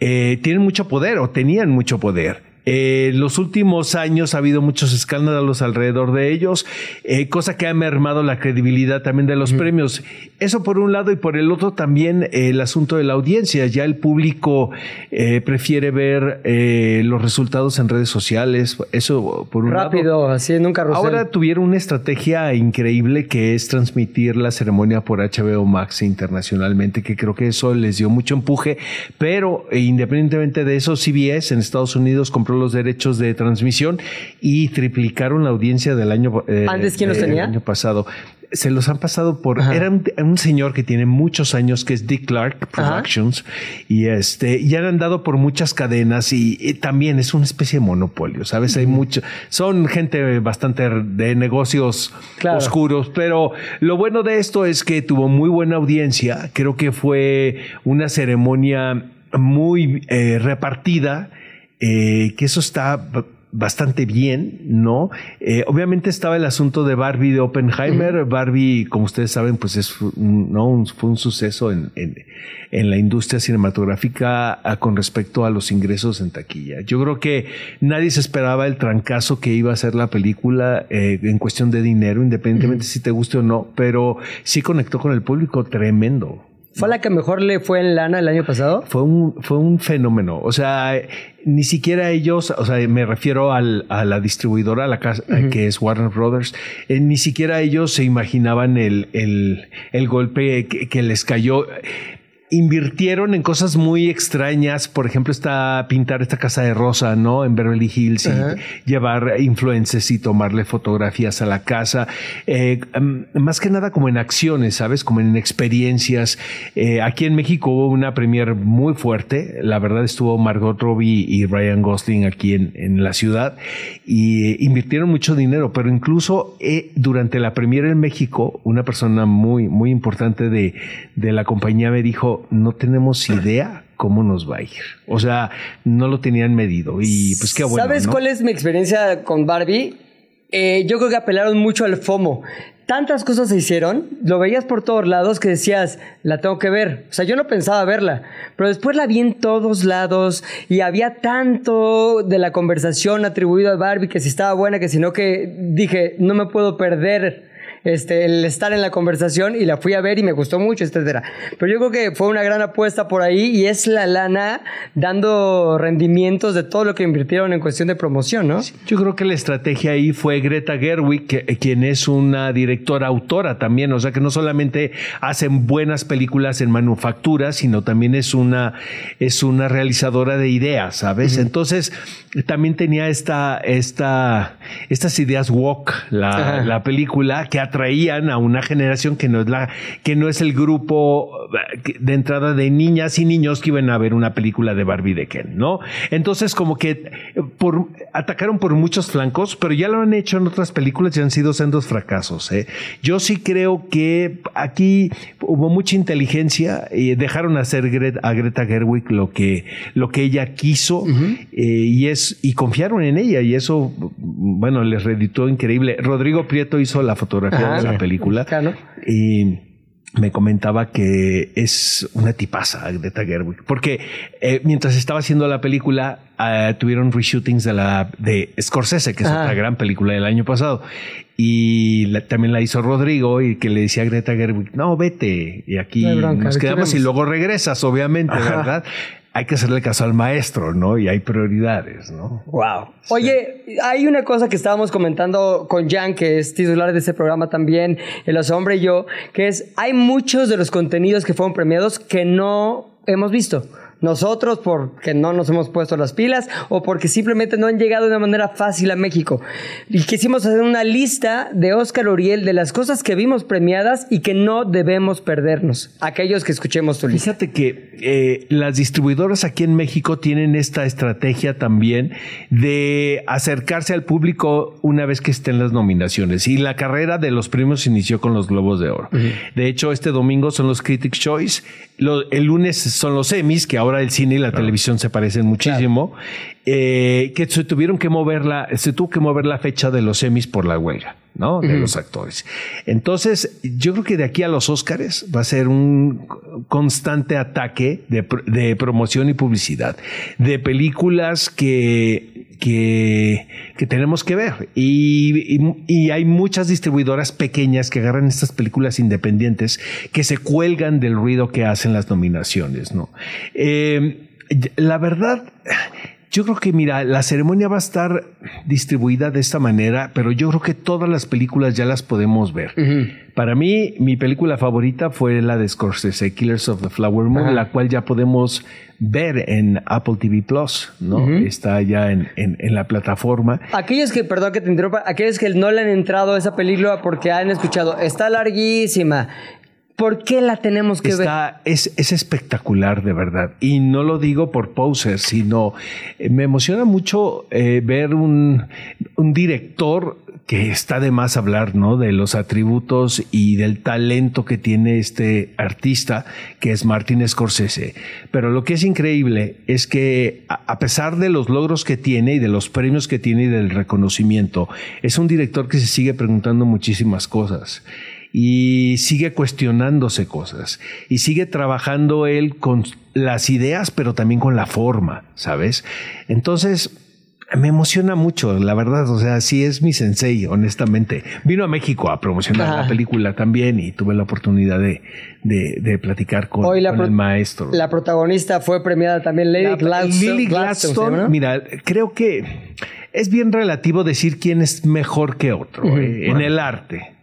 eh, tienen mucho poder o tenían mucho poder. Eh, los últimos años ha habido muchos escándalos alrededor de ellos, eh, cosa que ha mermado la credibilidad también de los premios. Eso por un lado y por el otro también eh, el asunto de la audiencia. Ya el público eh, prefiere ver eh, los resultados en redes sociales. Eso por un lado. Rápido, así en un. Ahora tuvieron una estrategia increíble que es transmitir la ceremonia por HBO Max internacionalmente, que creo que eso les dio mucho empuje, pero independientemente de eso, CBS en Estados Unidos compró los derechos de transmisión y triplicaron la audiencia del año eh, ¿Antes quién los tenía? año pasado. Se los han pasado por. Ajá. Era un, un señor que tiene muchos años, que es Dick Clark Productions, y este, ya han andado por muchas cadenas y, y también es una especie de monopolio, ¿sabes? Hay mucho. Son gente bastante de negocios Claro. oscuros, pero lo bueno de esto es que tuvo muy buena audiencia. Creo que fue una ceremonia muy eh, repartida, eh, que eso está bastante bien, ¿no? Eh, obviamente estaba el asunto de Barbie de Oppenheimer. Barbie, como ustedes saben, pues es un- ¿no? Un- fue un suceso en, en- en la industria cinematográfica ah, con respecto a los ingresos en taquilla. Yo creo que nadie se esperaba el trancazo que iba a ser la película eh, en cuestión de dinero, independientemente si te guste o no, pero sí conectó con el público tremendo. ¿Fue la que mejor le fue en lana el año pasado? Fue un, fue un fenómeno. O sea, ni siquiera ellos, o sea, me refiero al- a la distribuidora, a la casa, que es Warner Brothers, eh, ni siquiera ellos se imaginaban el, el, el golpe que, que les cayó. Invirtieron en cosas muy extrañas, por ejemplo, está pintar esta casa de rosa, ¿no? En Beverly Hills y llevar influencers y tomarle fotografías a la casa. Eh, más que nada como en acciones, ¿sabes? Como en experiencias. Eh, aquí en México hubo una premier muy fuerte. La verdad estuvo Margot Robbie y Ryan Gosling aquí en, en la ciudad y invirtieron mucho dinero, pero incluso eh, durante la premier en México, una persona muy, muy importante de, de la compañía me dijo, no tenemos idea cómo nos va a ir. O sea, no lo tenían medido y pues qué bueno. ¿Sabes ¿no? cuál es mi experiencia con Barbie? Eh, yo creo que apelaron mucho al FOMO. tantas cosas se hicieron, lo veías por todos lados que decías, la tengo que ver. O sea, yo no pensaba verla, pero después la vi en todos lados y había tanto de la conversación atribuido a Barbie que si estaba buena, que si no, que dije, no me puedo perder este, el estar en la conversación y la fui a ver y me gustó mucho, etcétera. Pero yo creo que fue una gran apuesta por ahí y es la lana dando rendimientos de todo lo que invirtieron en cuestión de promoción, ¿no? Yo creo que la estrategia ahí fue Greta Gerwig, que- eh, quien es una directora autora también, o sea que no solamente hacen buenas películas en manufactura, sino también es una es una realizadora de ideas, ¿sabes? Entonces también tenía esta esta estas ideas woke la, la película que atraían a una generación que no es la que no es el grupo eh, de entrada de niñas y niños que iban a ver una película de Barbie de Ken, ¿no? Entonces como que eh, por atacaron por muchos flancos, pero ya lo han hecho en otras películas y han sido sendos fracasos. ¿eh? Yo sí creo que aquí hubo mucha inteligencia y dejaron hacer a Greta Gerwig lo que lo que ella quiso eh, y es y confiaron en ella y eso bueno les reditó increíble. Rodrigo Prieto hizo la fotografía Ajá, de la película y me comentaba que es una tipaza Greta Gerwig porque eh, mientras estaba haciendo la película ah, tuvieron reshootings de la de Scorsese que es Ajá. otra gran película del año pasado y la- también la hizo Rodrigo y que le decía a Greta Gerwig no vete y aquí No hay bronca, nos quedamos y luego regresas obviamente verdad hay que hacerle caso al maestro no y hay prioridades no Wow. Oye, hay una cosa que estábamos comentando con Jan, que es titular de este programa también, El Hombre y yo, que es, hay muchos de los contenidos que fueron premiados que no hemos visto. Nosotros porque no nos hemos puesto las pilas o porque simplemente no han llegado de una manera fácil a México. Y quisimos hacer una lista de Oscar Uriel de las cosas que vimos premiadas y que no debemos perdernos. Aquellos que escuchemos tu lista. Fíjate que eh, las distribuidoras aquí en México tienen esta estrategia también de acercarse al público una vez que estén las nominaciones. Y la carrera de los premios inició con los Globos de Oro. De hecho, este domingo son los Critics' Choice. Lo- el lunes son los Emmys, que ahora el cine y la televisión se parecen muchísimo. eh, que se tuvieron que mover la, se tuvo que mover la fecha de los Emmys por la huelga. ¿no? De los actores. Entonces, yo creo que de aquí a los Óscares va a ser un constante ataque de promoción y publicidad, de películas que, que, que tenemos que ver. Y, y- hay muchas distribuidoras pequeñas que agarran estas películas independientes que se cuelgan del ruido que hacen las nominaciones, ¿no? Eh, la verdad, yo creo que, mira, la ceremonia va a estar distribuida de esta manera, pero yo creo que todas las películas ya las podemos ver. Para mí, mi película favorita fue la de Scorsese, Killers of the Flower Moon, Ajá. la cual ya podemos ver en Apple TV Plus, ¿no? Está ya en, en- en la plataforma. Aquellos que, perdón que te interrumpa, aquellos que no le han entrado a esa película porque han escuchado, está larguísima. ¿Por qué la tenemos que ver? Es, es espectacular, de verdad. Y no lo digo por poser, sino eh, me emociona mucho eh, ver un, un director que está de más hablar, ¿no? De los atributos y del talento que tiene este artista, que es Martin Scorsese. Pero lo que es increíble es que, a a pesar de los logros que tiene y de los premios que tiene y del reconocimiento, es un director que se sigue preguntando muchísimas cosas y sigue cuestionándose cosas y sigue trabajando él con las ideas, pero también con la forma, ¿sabes? Entonces, me emociona mucho, la verdad, o sea, sí es mi sensei, honestamente. Vino a México a promocionar Ajá. la película también y tuve la oportunidad de, de- de platicar con, Hoy con el maestro. La protagonista fue premiada también, Lady La- Gladstone. Lily Gladstone, mira, creo que es bien relativo decir quién es mejor que otro eh, en el arte.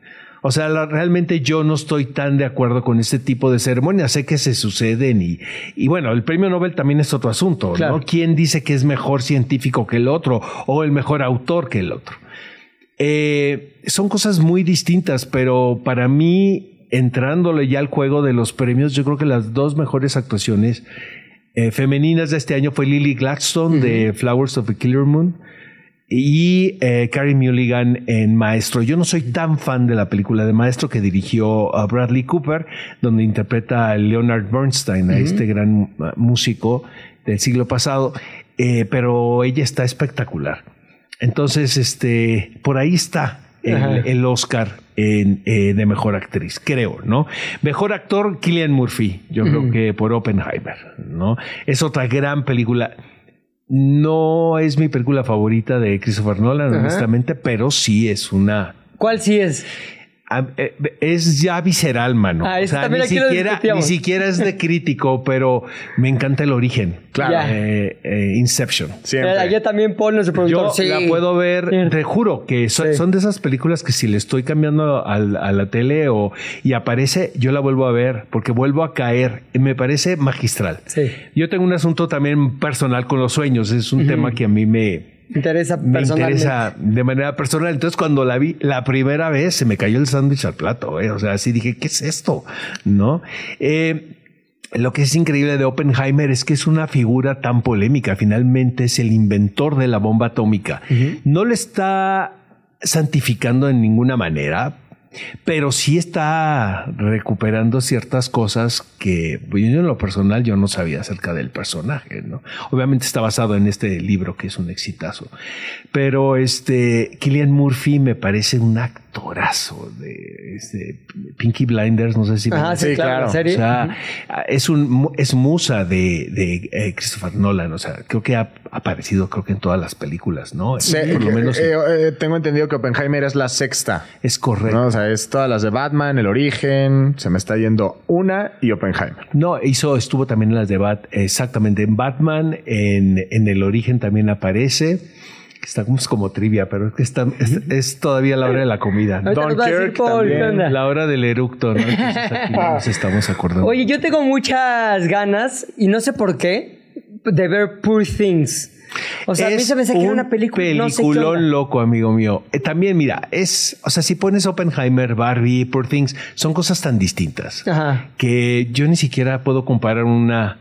O sea, la- realmente yo no estoy tan de acuerdo con este tipo de ceremonias. Sé que se suceden y, y bueno, el premio Nobel también es otro asunto, Claro. ¿no? ¿Quién dice que es mejor científico que el otro o el mejor autor que el otro? Eh, son cosas muy distintas, pero para mí, entrándole ya al juego de los premios, yo creo que las dos mejores actuaciones eh, femeninas de este año fue Lily Gladstone de Flowers of the Killer Moon y eh, Carrie Mulligan en Maestro. Yo no soy tan fan de la película de Maestro que dirigió a Bradley Cooper, donde interpreta a Leonard Bernstein, a este gran uh, músico del siglo pasado, eh, pero ella está espectacular. Entonces, este, por ahí está el, el Oscar en, eh, de mejor actriz, creo, ¿no? Mejor actor, Killian Murphy, yo creo que por Oppenheimer, ¿no? Es otra gran película. No es mi película favorita de Christopher Nolan, Ajá. honestamente, pero sí es una ¿Cuál sí es? Ah, eh, es ya visceral, mano. Ah, o sea, ni siquiera, ni siquiera es de crítico, pero me encanta el origen. Claro. Eh, eh, Inception. Siempre. Ayer también Paul, nuestro productor. Yo sí. la puedo ver, Sí. te juro que son, Sí. son de esas películas que si le estoy cambiando al- a, la tele o y aparece, yo la vuelvo a ver porque vuelvo a caer. Me parece magistral. Sí. Yo tengo un asunto también personal con los sueños. Es un tema que a mí me, Interesa me interesa de manera personal. Entonces, cuando la vi la primera vez, se me cayó el sándwich al plato. ¿eh? O sea, así dije, ¿qué es esto? ¿No? Eh, lo que es increíble de Oppenheimer es que es una figura tan polémica. Finalmente es el inventor de la bomba atómica. No le está santificando en ninguna manera, pero sí está recuperando ciertas cosas que pues, yo en lo personal yo no sabía acerca del personaje, ¿no? Obviamente está basado en este libro que es un exitazo, pero este Killian Murphy me parece un actorazo de este, Pinky Blinders, no sé si Ajá, sí, claro, claro. la o sea, es un es musa de, de, eh, Christopher Nolan, o sea, creo que ha aparecido creo que en todas las películas, ¿no? Sí, Por lo eh, menos eh, eh, tengo entendido que Oppenheimer es la sexta. es correcto. ¿no? O sea, es todas las de Batman, El Origen, se me está yendo una y Oppenheimer. No, hizo, estuvo también en las de Bat, exactamente, en Batman, en, en el origen también aparece. Está como, es como trivia, pero es que está, es, es todavía la hora de la comida. Dunkirk Paul, ¿qué también. La hora del eructo, ¿no? Entonces aquí [laughs] no nos estamos acordando. Oye, yo tengo muchas ganas, y no sé por qué, de ver Poor Things. O sea, a mí se me que era una película. No sé qué peliculón onda. loco, amigo mío. Eh, también, mira, es, o sea, si pones Oppenheimer, Barbie, Poor Things, son cosas tan distintas Ajá. que yo ni siquiera puedo comparar una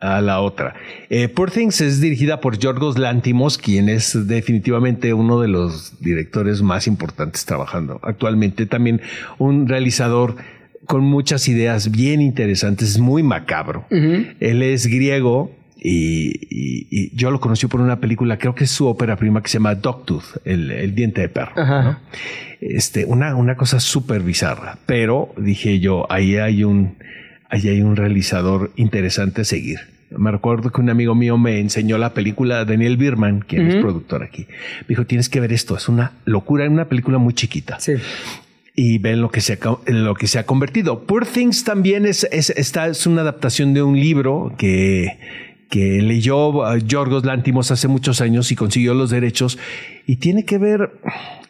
a la otra. Eh, Poor Things es dirigida por Yorgos Lantimos, quien es definitivamente uno de los directores más importantes trabajando actualmente. También un realizador con muchas ideas bien interesantes, es muy macabro. Él es griego y, y- y yo lo conocí por una película, creo que es su ópera prima que se llama Dogtooth, el, el diente de perro. Este, una, una cosa súper bizarra, pero dije yo, ahí hay un, ahí hay un realizador interesante a seguir. Me recuerdo que un amigo mío me enseñó la película Daniel Birman, quien es productor aquí. Me dijo, tienes que ver esto, es una locura, es una película muy chiquita Sí. y ven lo que se ha, en lo que se ha convertido. Poor Things también es, es, esta es una adaptación de un libro que, que leyó uh, Yorgos Lantimos hace muchos años y consiguió los derechos y tiene que ver,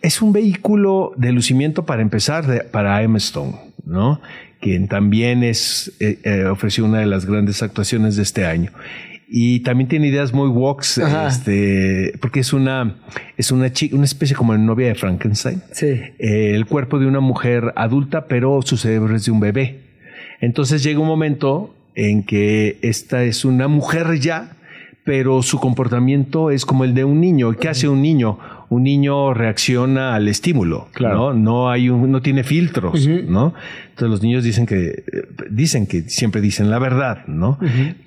es un vehículo de lucimiento para empezar de- para Emma Stone, ¿no? Quien también es, eh, eh, ofreció una de las grandes actuaciones de este año. Y también tiene ideas muy walks, Ajá. este, porque es una, es una chica, una especie como de novia de Frankenstein Sí. eh, el cuerpo de una mujer adulta, pero su cerebro es de un bebé. Entonces llega un momento en que esta es una mujer ya, pero su comportamiento es como el de un niño. ¿Qué hace un niño? Un niño reacciona al estímulo, Claro. ¿no? No hay un, no tiene filtros, ¿no? Entonces los niños dicen que dicen que siempre dicen la verdad, ¿no?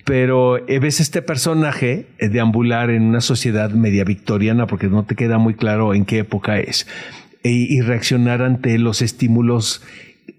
Pero eh, ves este personaje eh, deambular en una sociedad media victoriana porque no te queda muy claro en qué época es e- y reaccionar ante los estímulos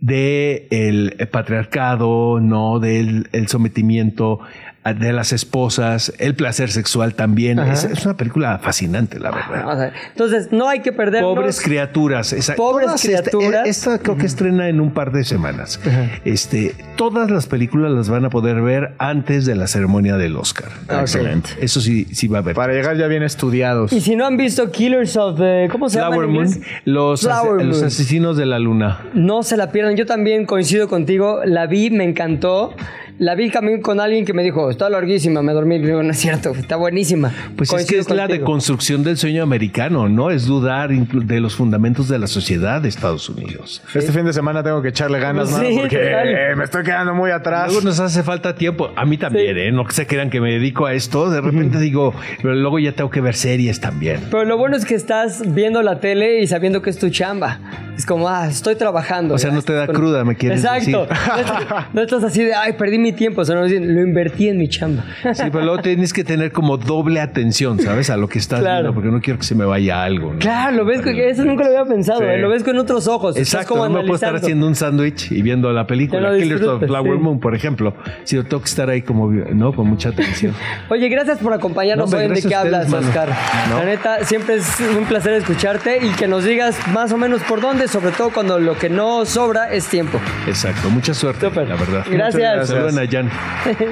de el patriarcado, no del el sometimiento de las esposas, el placer sexual también. Es, es una película fascinante, la O verdad. sea, entonces, no hay que perdernos. Pobres criaturas. esa- Pobres esta- criaturas. Esta, creo que estrena en un par de semanas. Este, todas las películas las van a poder ver antes de la ceremonia del Oscar. Ah, excelente. Eso sí, sí va a haber. Para llegar ya bien estudiados. Y si no han visto Killers of the... ¿Cómo se llama Flower en Moon, los, los asesinos de la luna. No se la pierdan. Yo también coincido contigo. La vi, me encantó. La vi también con alguien que me dijo, está larguísima, me dormí. Digo, no es cierto, está buenísima. Pues es que es la deconstrucción del sueño americano, ¿no? Es dudar de los fundamentos de la sociedad de Estados Unidos. Este fin de semana tengo que echarle ganas, Sí, mano, porque total. eh, me estoy quedando muy atrás. Luego nos hace falta tiempo. A mí también, Sí. ¿eh? No se crean que me dedico a esto. De repente digo, pero luego ya tengo que ver series también. Pero lo bueno es que estás viendo la tele y sabiendo que es tu chamba. Es como, ah, estoy trabajando. O sea, no te da cruda, me quieres Exacto. decir. [laughs] No estás, no estás así de, ay, perdí mi tiempo, o sea, no lo invertí en mi chamba. Sí, pero luego tienes que tener como doble atención, ¿sabes? A lo que estás Claro. viendo, porque no quiero que se me vaya algo. ¿no? Claro, lo ves, con- eso nunca lo había pensado, Sí. eh, lo ves con otros ojos. estás Exacto, como no puedo estar haciendo un sándwich y viendo la película Killers of Flower sí. Moon, por ejemplo. Si yo tengo que estar ahí como, no, con mucha atención. [laughs] Oye, gracias por acompañarnos No, hoy en De qué hablas, Oscar. La neta, siempre es un placer escucharte y que nos digas más o menos por dónde, sobre todo cuando lo que no sobra es tiempo. Exacto, mucha suerte, la verdad. Gracias. Saluden a Jan.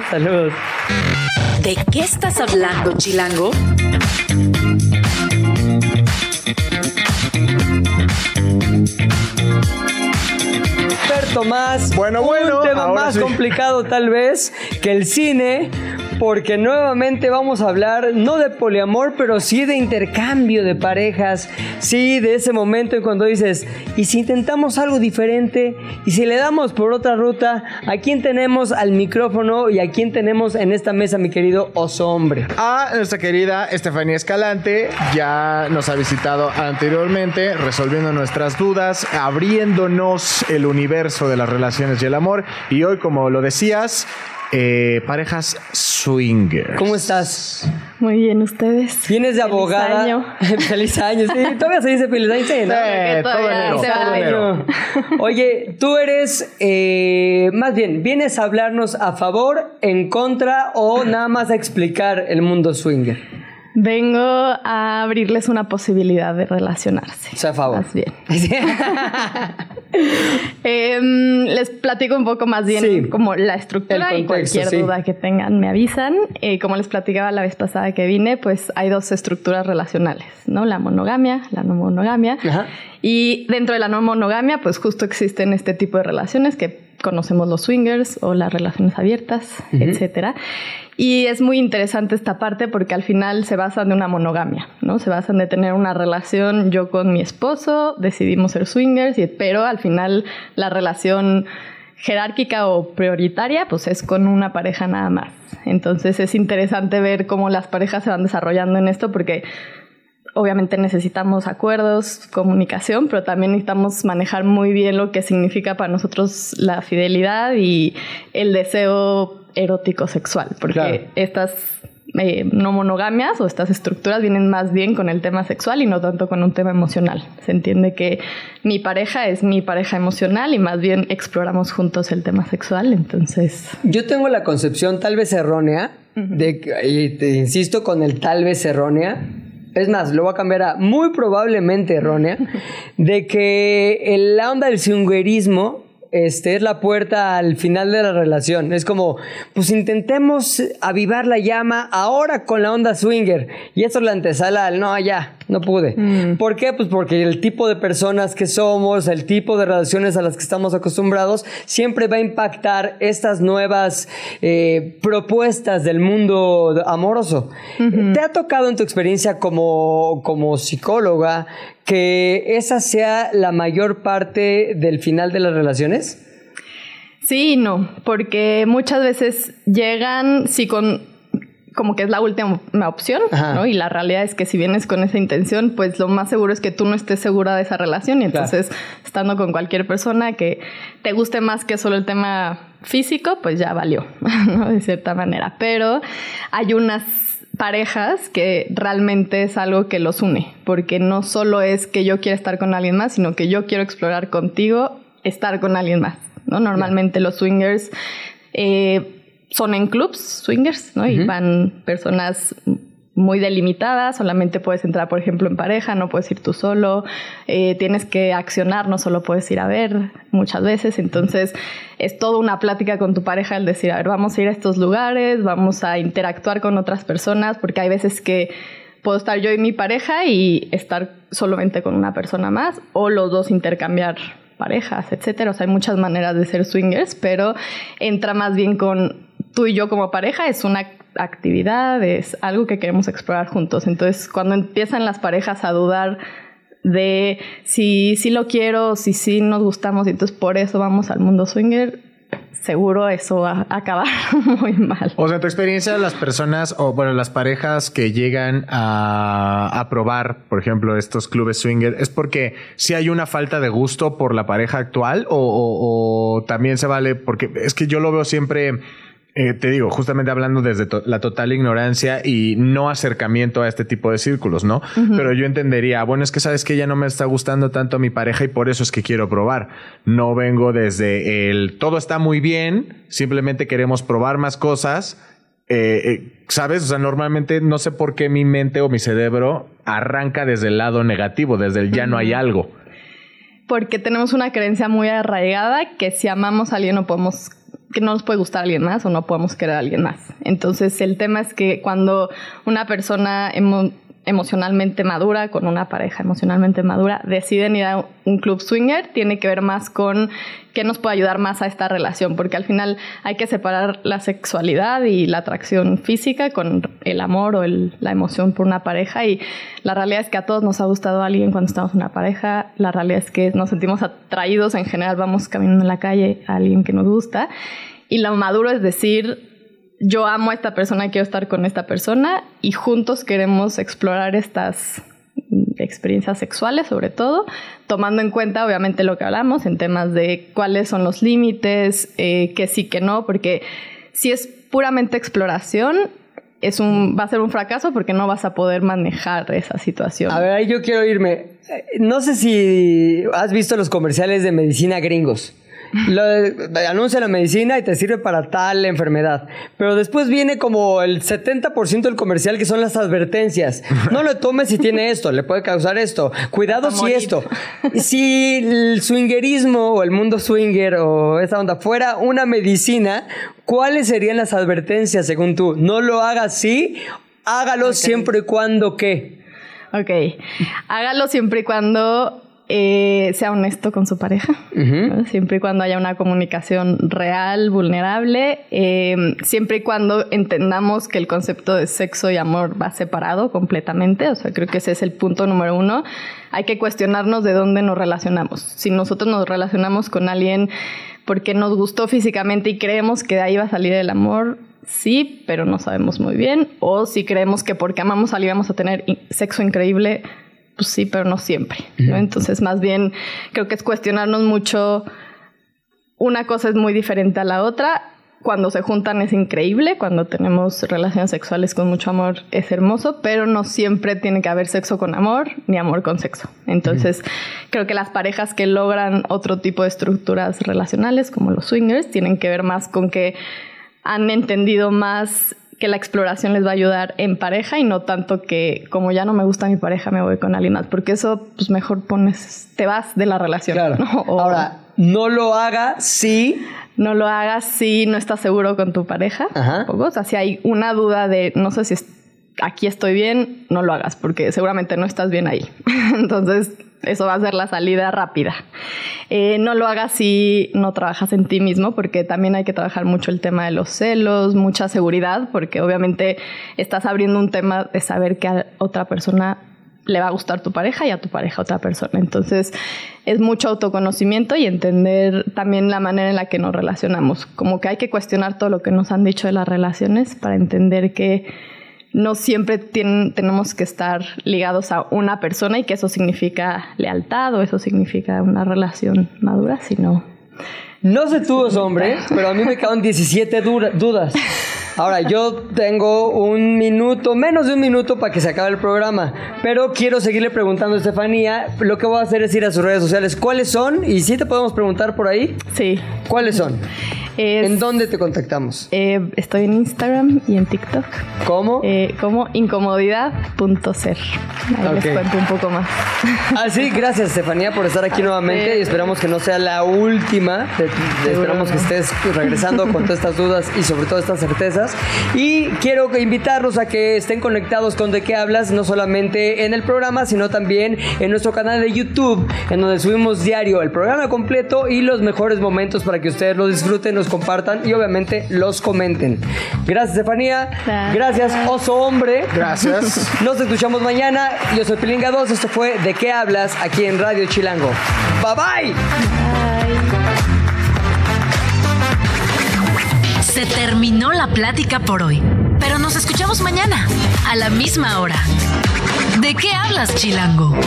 [laughs] Saludos. ¿De qué estás hablando, Chilango? Fer Tomás, Bueno, un bueno, tema ahora más sí. complicado tal vez que el cine, porque nuevamente vamos a hablar no de poliamor, pero sí de intercambio de parejas, sí de ese momento en cuando dices, ¿y si intentamos algo diferente? ¿Y si le damos por otra ruta? ¿A quién tenemos al micrófono y a quién tenemos en esta mesa, mi querido oso hombre? A nuestra querida Estefanía Escalante ya nos ha visitado anteriormente, resolviendo nuestras dudas, abriéndonos el universo de las relaciones y el amor. Y hoy, como lo decías, eh, parejas swinger. ¿Cómo estás? Muy bien, ¿ustedes? Vienes de Feliz abogada. año. [laughs] feliz año, sí. Todavía se dice feliz año, sí, ¿no? Eh, todo todavía enero, se todo enero. Oye, tú eres, eh, más bien, ¿vienes a hablarnos a favor, en contra o nada más a explicar el mundo swinger? Vengo a abrirles una posibilidad de relacionarse. A favor. Más bien. [laughs] [laughs] Em, les platico un poco más bien Sí. como la estructura El y contexto, cualquier sí. duda que tengan me avisan. Eh, como les platicaba la vez pasada que vine, pues hay dos estructuras relacionales, ¿no? La monogamia, la no monogamia. Ajá. Y dentro de la no monogamia, pues justo existen este tipo de relaciones que conocemos los swingers o las relaciones abiertas, etcétera. Y es muy interesante esta parte porque al final se basan de una monogamia, ¿no? Se basan de tener una relación yo con mi esposo, decidimos ser swingers, y, pero al final la relación jerárquica o prioritaria pues es con una pareja nada más. Entonces es interesante ver cómo las parejas se van desarrollando en esto porque obviamente necesitamos acuerdos, comunicación, pero también necesitamos manejar muy bien lo que significa para nosotros la fidelidad y el deseo erótico sexual, porque Claro. estas eh, no monogamias o estas estructuras vienen más bien con el tema sexual y no tanto con un tema emocional. Se entiende que mi pareja es mi pareja emocional y más bien exploramos juntos el tema sexual, entonces Yo tengo la concepción tal vez errónea, de que, y te insisto con el tal vez errónea, es más, lo voy a cambiar a muy probablemente errónea, de que el- la onda del swingerismo este, es la puerta al final de la relación. Es como, pues intentemos avivar la llama ahora con la onda swinger. Y eso es la antesala al, no, ya, no pude. ¿Por qué? Pues porque el tipo de personas que somos, el tipo de relaciones a las que estamos acostumbrados, siempre va a impactar estas nuevas eh, propuestas del mundo amoroso. ¿Te ha tocado en tu experiencia como, como psicóloga que esa sea la mayor parte del final de las relaciones? Sí y no, porque muchas veces llegan, sí, con como que es la última opción, Ajá. ¿no? Y la realidad es que si vienes con esa intención, pues lo más seguro es que tú no estés segura de esa relación y Claro. entonces estando con cualquier persona que te guste más que solo el tema físico, pues ya valió, [laughs] ¿no? De cierta manera. Pero hay unas parejas que realmente es algo que los une, porque no solo es que yo quiera estar con alguien más, sino que yo quiero explorar contigo estar con alguien más, ¿no? Normalmente los swingers eh, son en clubs swingers, ¿no? Y van personas muy delimitadas, solamente puedes entrar, por ejemplo, en pareja, no puedes ir tú solo, eh, tienes que accionar, no solo puedes ir a ver muchas veces, entonces es toda una plática con tu pareja el decir, a ver, vamos a ir a estos lugares, vamos a interactuar con otras personas, porque hay veces que puedo estar yo y mi pareja y estar solamente con una persona más, o los dos intercambiar parejas, etcétera. O sea, hay muchas maneras de ser swingers, pero entra más bien con tú y yo como pareja, es una actividad, es algo que queremos explorar juntos. Entonces, cuando empiezan las parejas a dudar de si sí lo quiero, si sí nos gustamos, y entonces por eso vamos al mundo swinger, seguro eso va a acabar [laughs] muy mal. O sea, tu experiencia, las personas o, bueno, las parejas que llegan a, a probar, por ejemplo, estos clubes swinger, ¿es porque si hay una falta de gusto por la pareja actual o también se vale? Porque es que yo lo veo siempre eh, te digo, justamente hablando desde to- la total ignorancia y no acercamiento a este tipo de círculos, ¿no? Pero yo entendería, bueno, es que sabes que ya no me está gustando tanto mi pareja y por eso es que quiero probar. No vengo desde el todo está muy bien, simplemente queremos probar más cosas. Eh, eh, ¿Sabes? O sea, normalmente no sé por qué mi mente o mi cerebro arranca desde el lado negativo, desde el ya no hay algo. Porque tenemos una creencia muy arraigada que si amamos a alguien no podemos que no nos puede gustar a alguien más o no podemos querer a alguien más. Entonces el tema es que cuando una persona emocionalmente madura, con una pareja emocionalmente madura, deciden ir a un club swinger, tiene que ver más con qué nos puede ayudar más a esta relación, porque al final hay que separar la sexualidad y la atracción física con el amor o la emoción por una pareja y la realidad es que a todos nos ha gustado alguien cuando estamos en una pareja, la realidad es que nos sentimos atraídos en general, vamos caminando en la calle a alguien que nos gusta y lo maduro es decir, yo amo a esta persona, quiero estar con esta persona y juntos queremos explorar estas experiencias sexuales sobre todo, tomando en cuenta obviamente lo que hablamos en temas de cuáles son los límites, eh, que sí, que no, porque si es puramente exploración, es un, va a ser un fracaso porque no vas a poder manejar esa situación. A ver, ahí yo quiero irme. Eh, No sé si has visto los comerciales de medicina gringos. Lo de- anuncia la medicina y te sirve para tal enfermedad. Pero después viene como el 70% del comercial que son las advertencias. No lo tomes si tiene esto, le puede causar esto. Cuidado si esto. Si el swingerismo o el mundo swinger o esa onda fuera una medicina, ¿cuáles serían las advertencias según tú? No lo hagas sí, hágalo siempre y cuando qué. Ok, hágalo siempre y cuando eh, sea honesto con su pareja, ¿no? siempre y cuando haya una comunicación real, vulnerable, eh, siempre y cuando entendamos que el concepto de sexo y amor va separado completamente, o sea, creo que ese es el punto número uno. Hay que cuestionarnos de dónde nos relacionamos. Si nosotros nos relacionamos con alguien porque nos gustó físicamente y creemos que de ahí va a salir el amor, sí, pero no sabemos muy bien. O si creemos que porque amamos a alguien vamos a tener sexo increíble, pues sí, pero no siempre. ¿no? Entonces, más bien, creo que es cuestionarnos mucho. Una cosa es muy diferente a la otra. Cuando se juntan es increíble, cuando tenemos relaciones sexuales con mucho amor es hermoso, pero no siempre tiene que haber sexo con amor ni amor con sexo. Entonces, creo que las parejas que logran otro tipo de estructuras relacionales, como los swingers, tienen que ver más con que han entendido más que la exploración les va a ayudar en pareja y no tanto que como ya no me gusta mi pareja me voy con alguien más, porque eso pues mejor pones, te vas de la relación. Claro. ¿no? O Ahora, no lo haga si. no lo hagas si no estás seguro con tu pareja. Ajá. tampoco. O sea, si hay una duda de no sé si aquí estoy bien, no lo hagas porque seguramente no estás bien ahí. [laughs] Entonces, eso va a ser la salida rápida. Eh, no lo hagas si no trabajas en ti mismo, porque también hay que trabajar mucho el tema de los celos, mucha seguridad, porque obviamente estás abriendo un tema de saber que a otra persona le va a gustar tu pareja y a tu pareja otra persona. Entonces, es mucho autoconocimiento y entender también la manera en la que nos relacionamos. Como que hay que cuestionar todo lo que nos han dicho de las relaciones para entender que no siempre tienen- tenemos que estar ligados a una persona y que eso significa lealtad o eso significa una relación madura, sino No sé tú, hombre, pero a mí me quedan 17 dura- dudas. [laughs] Ahora, yo tengo un minuto, menos de un minuto para que se acabe el programa, pero quiero seguirle preguntando a Estefanía. Lo que voy a hacer es ir a sus redes sociales. ¿Cuáles son? Y si te podemos preguntar por ahí. sí. ¿Cuáles son? Es- ¿En dónde te contactamos? eh, estoy en Instagram y en TikTok ¿Cómo? eh, como incomodidad.ser. Ahí Ok. les cuento un poco más. Ah, sí, gracias Estefanía por estar aquí nuevamente y esperamos que no sea la última. Te- te- Seguro esperamos que estés regresando con todas estas dudas y sobre todo estas certezas. Y quiero invitarlos a que estén conectados con De qué hablas, no solamente en el programa, sino también en nuestro canal de YouTube, en donde subimos diario el programa completo y los mejores momentos para que ustedes lo disfruten, los compartan y obviamente los comenten. Gracias Estefanía. Gracias. Oso Hombre. Gracias. [laughs] Nos escuchamos mañana. Yo soy Pilinga 2. Esto fue De qué hablas aquí en Radio Chilango. Bye bye. Se terminó la plática por hoy, pero nos escuchamos mañana, a la misma hora. ¿De qué hablas, Chilango?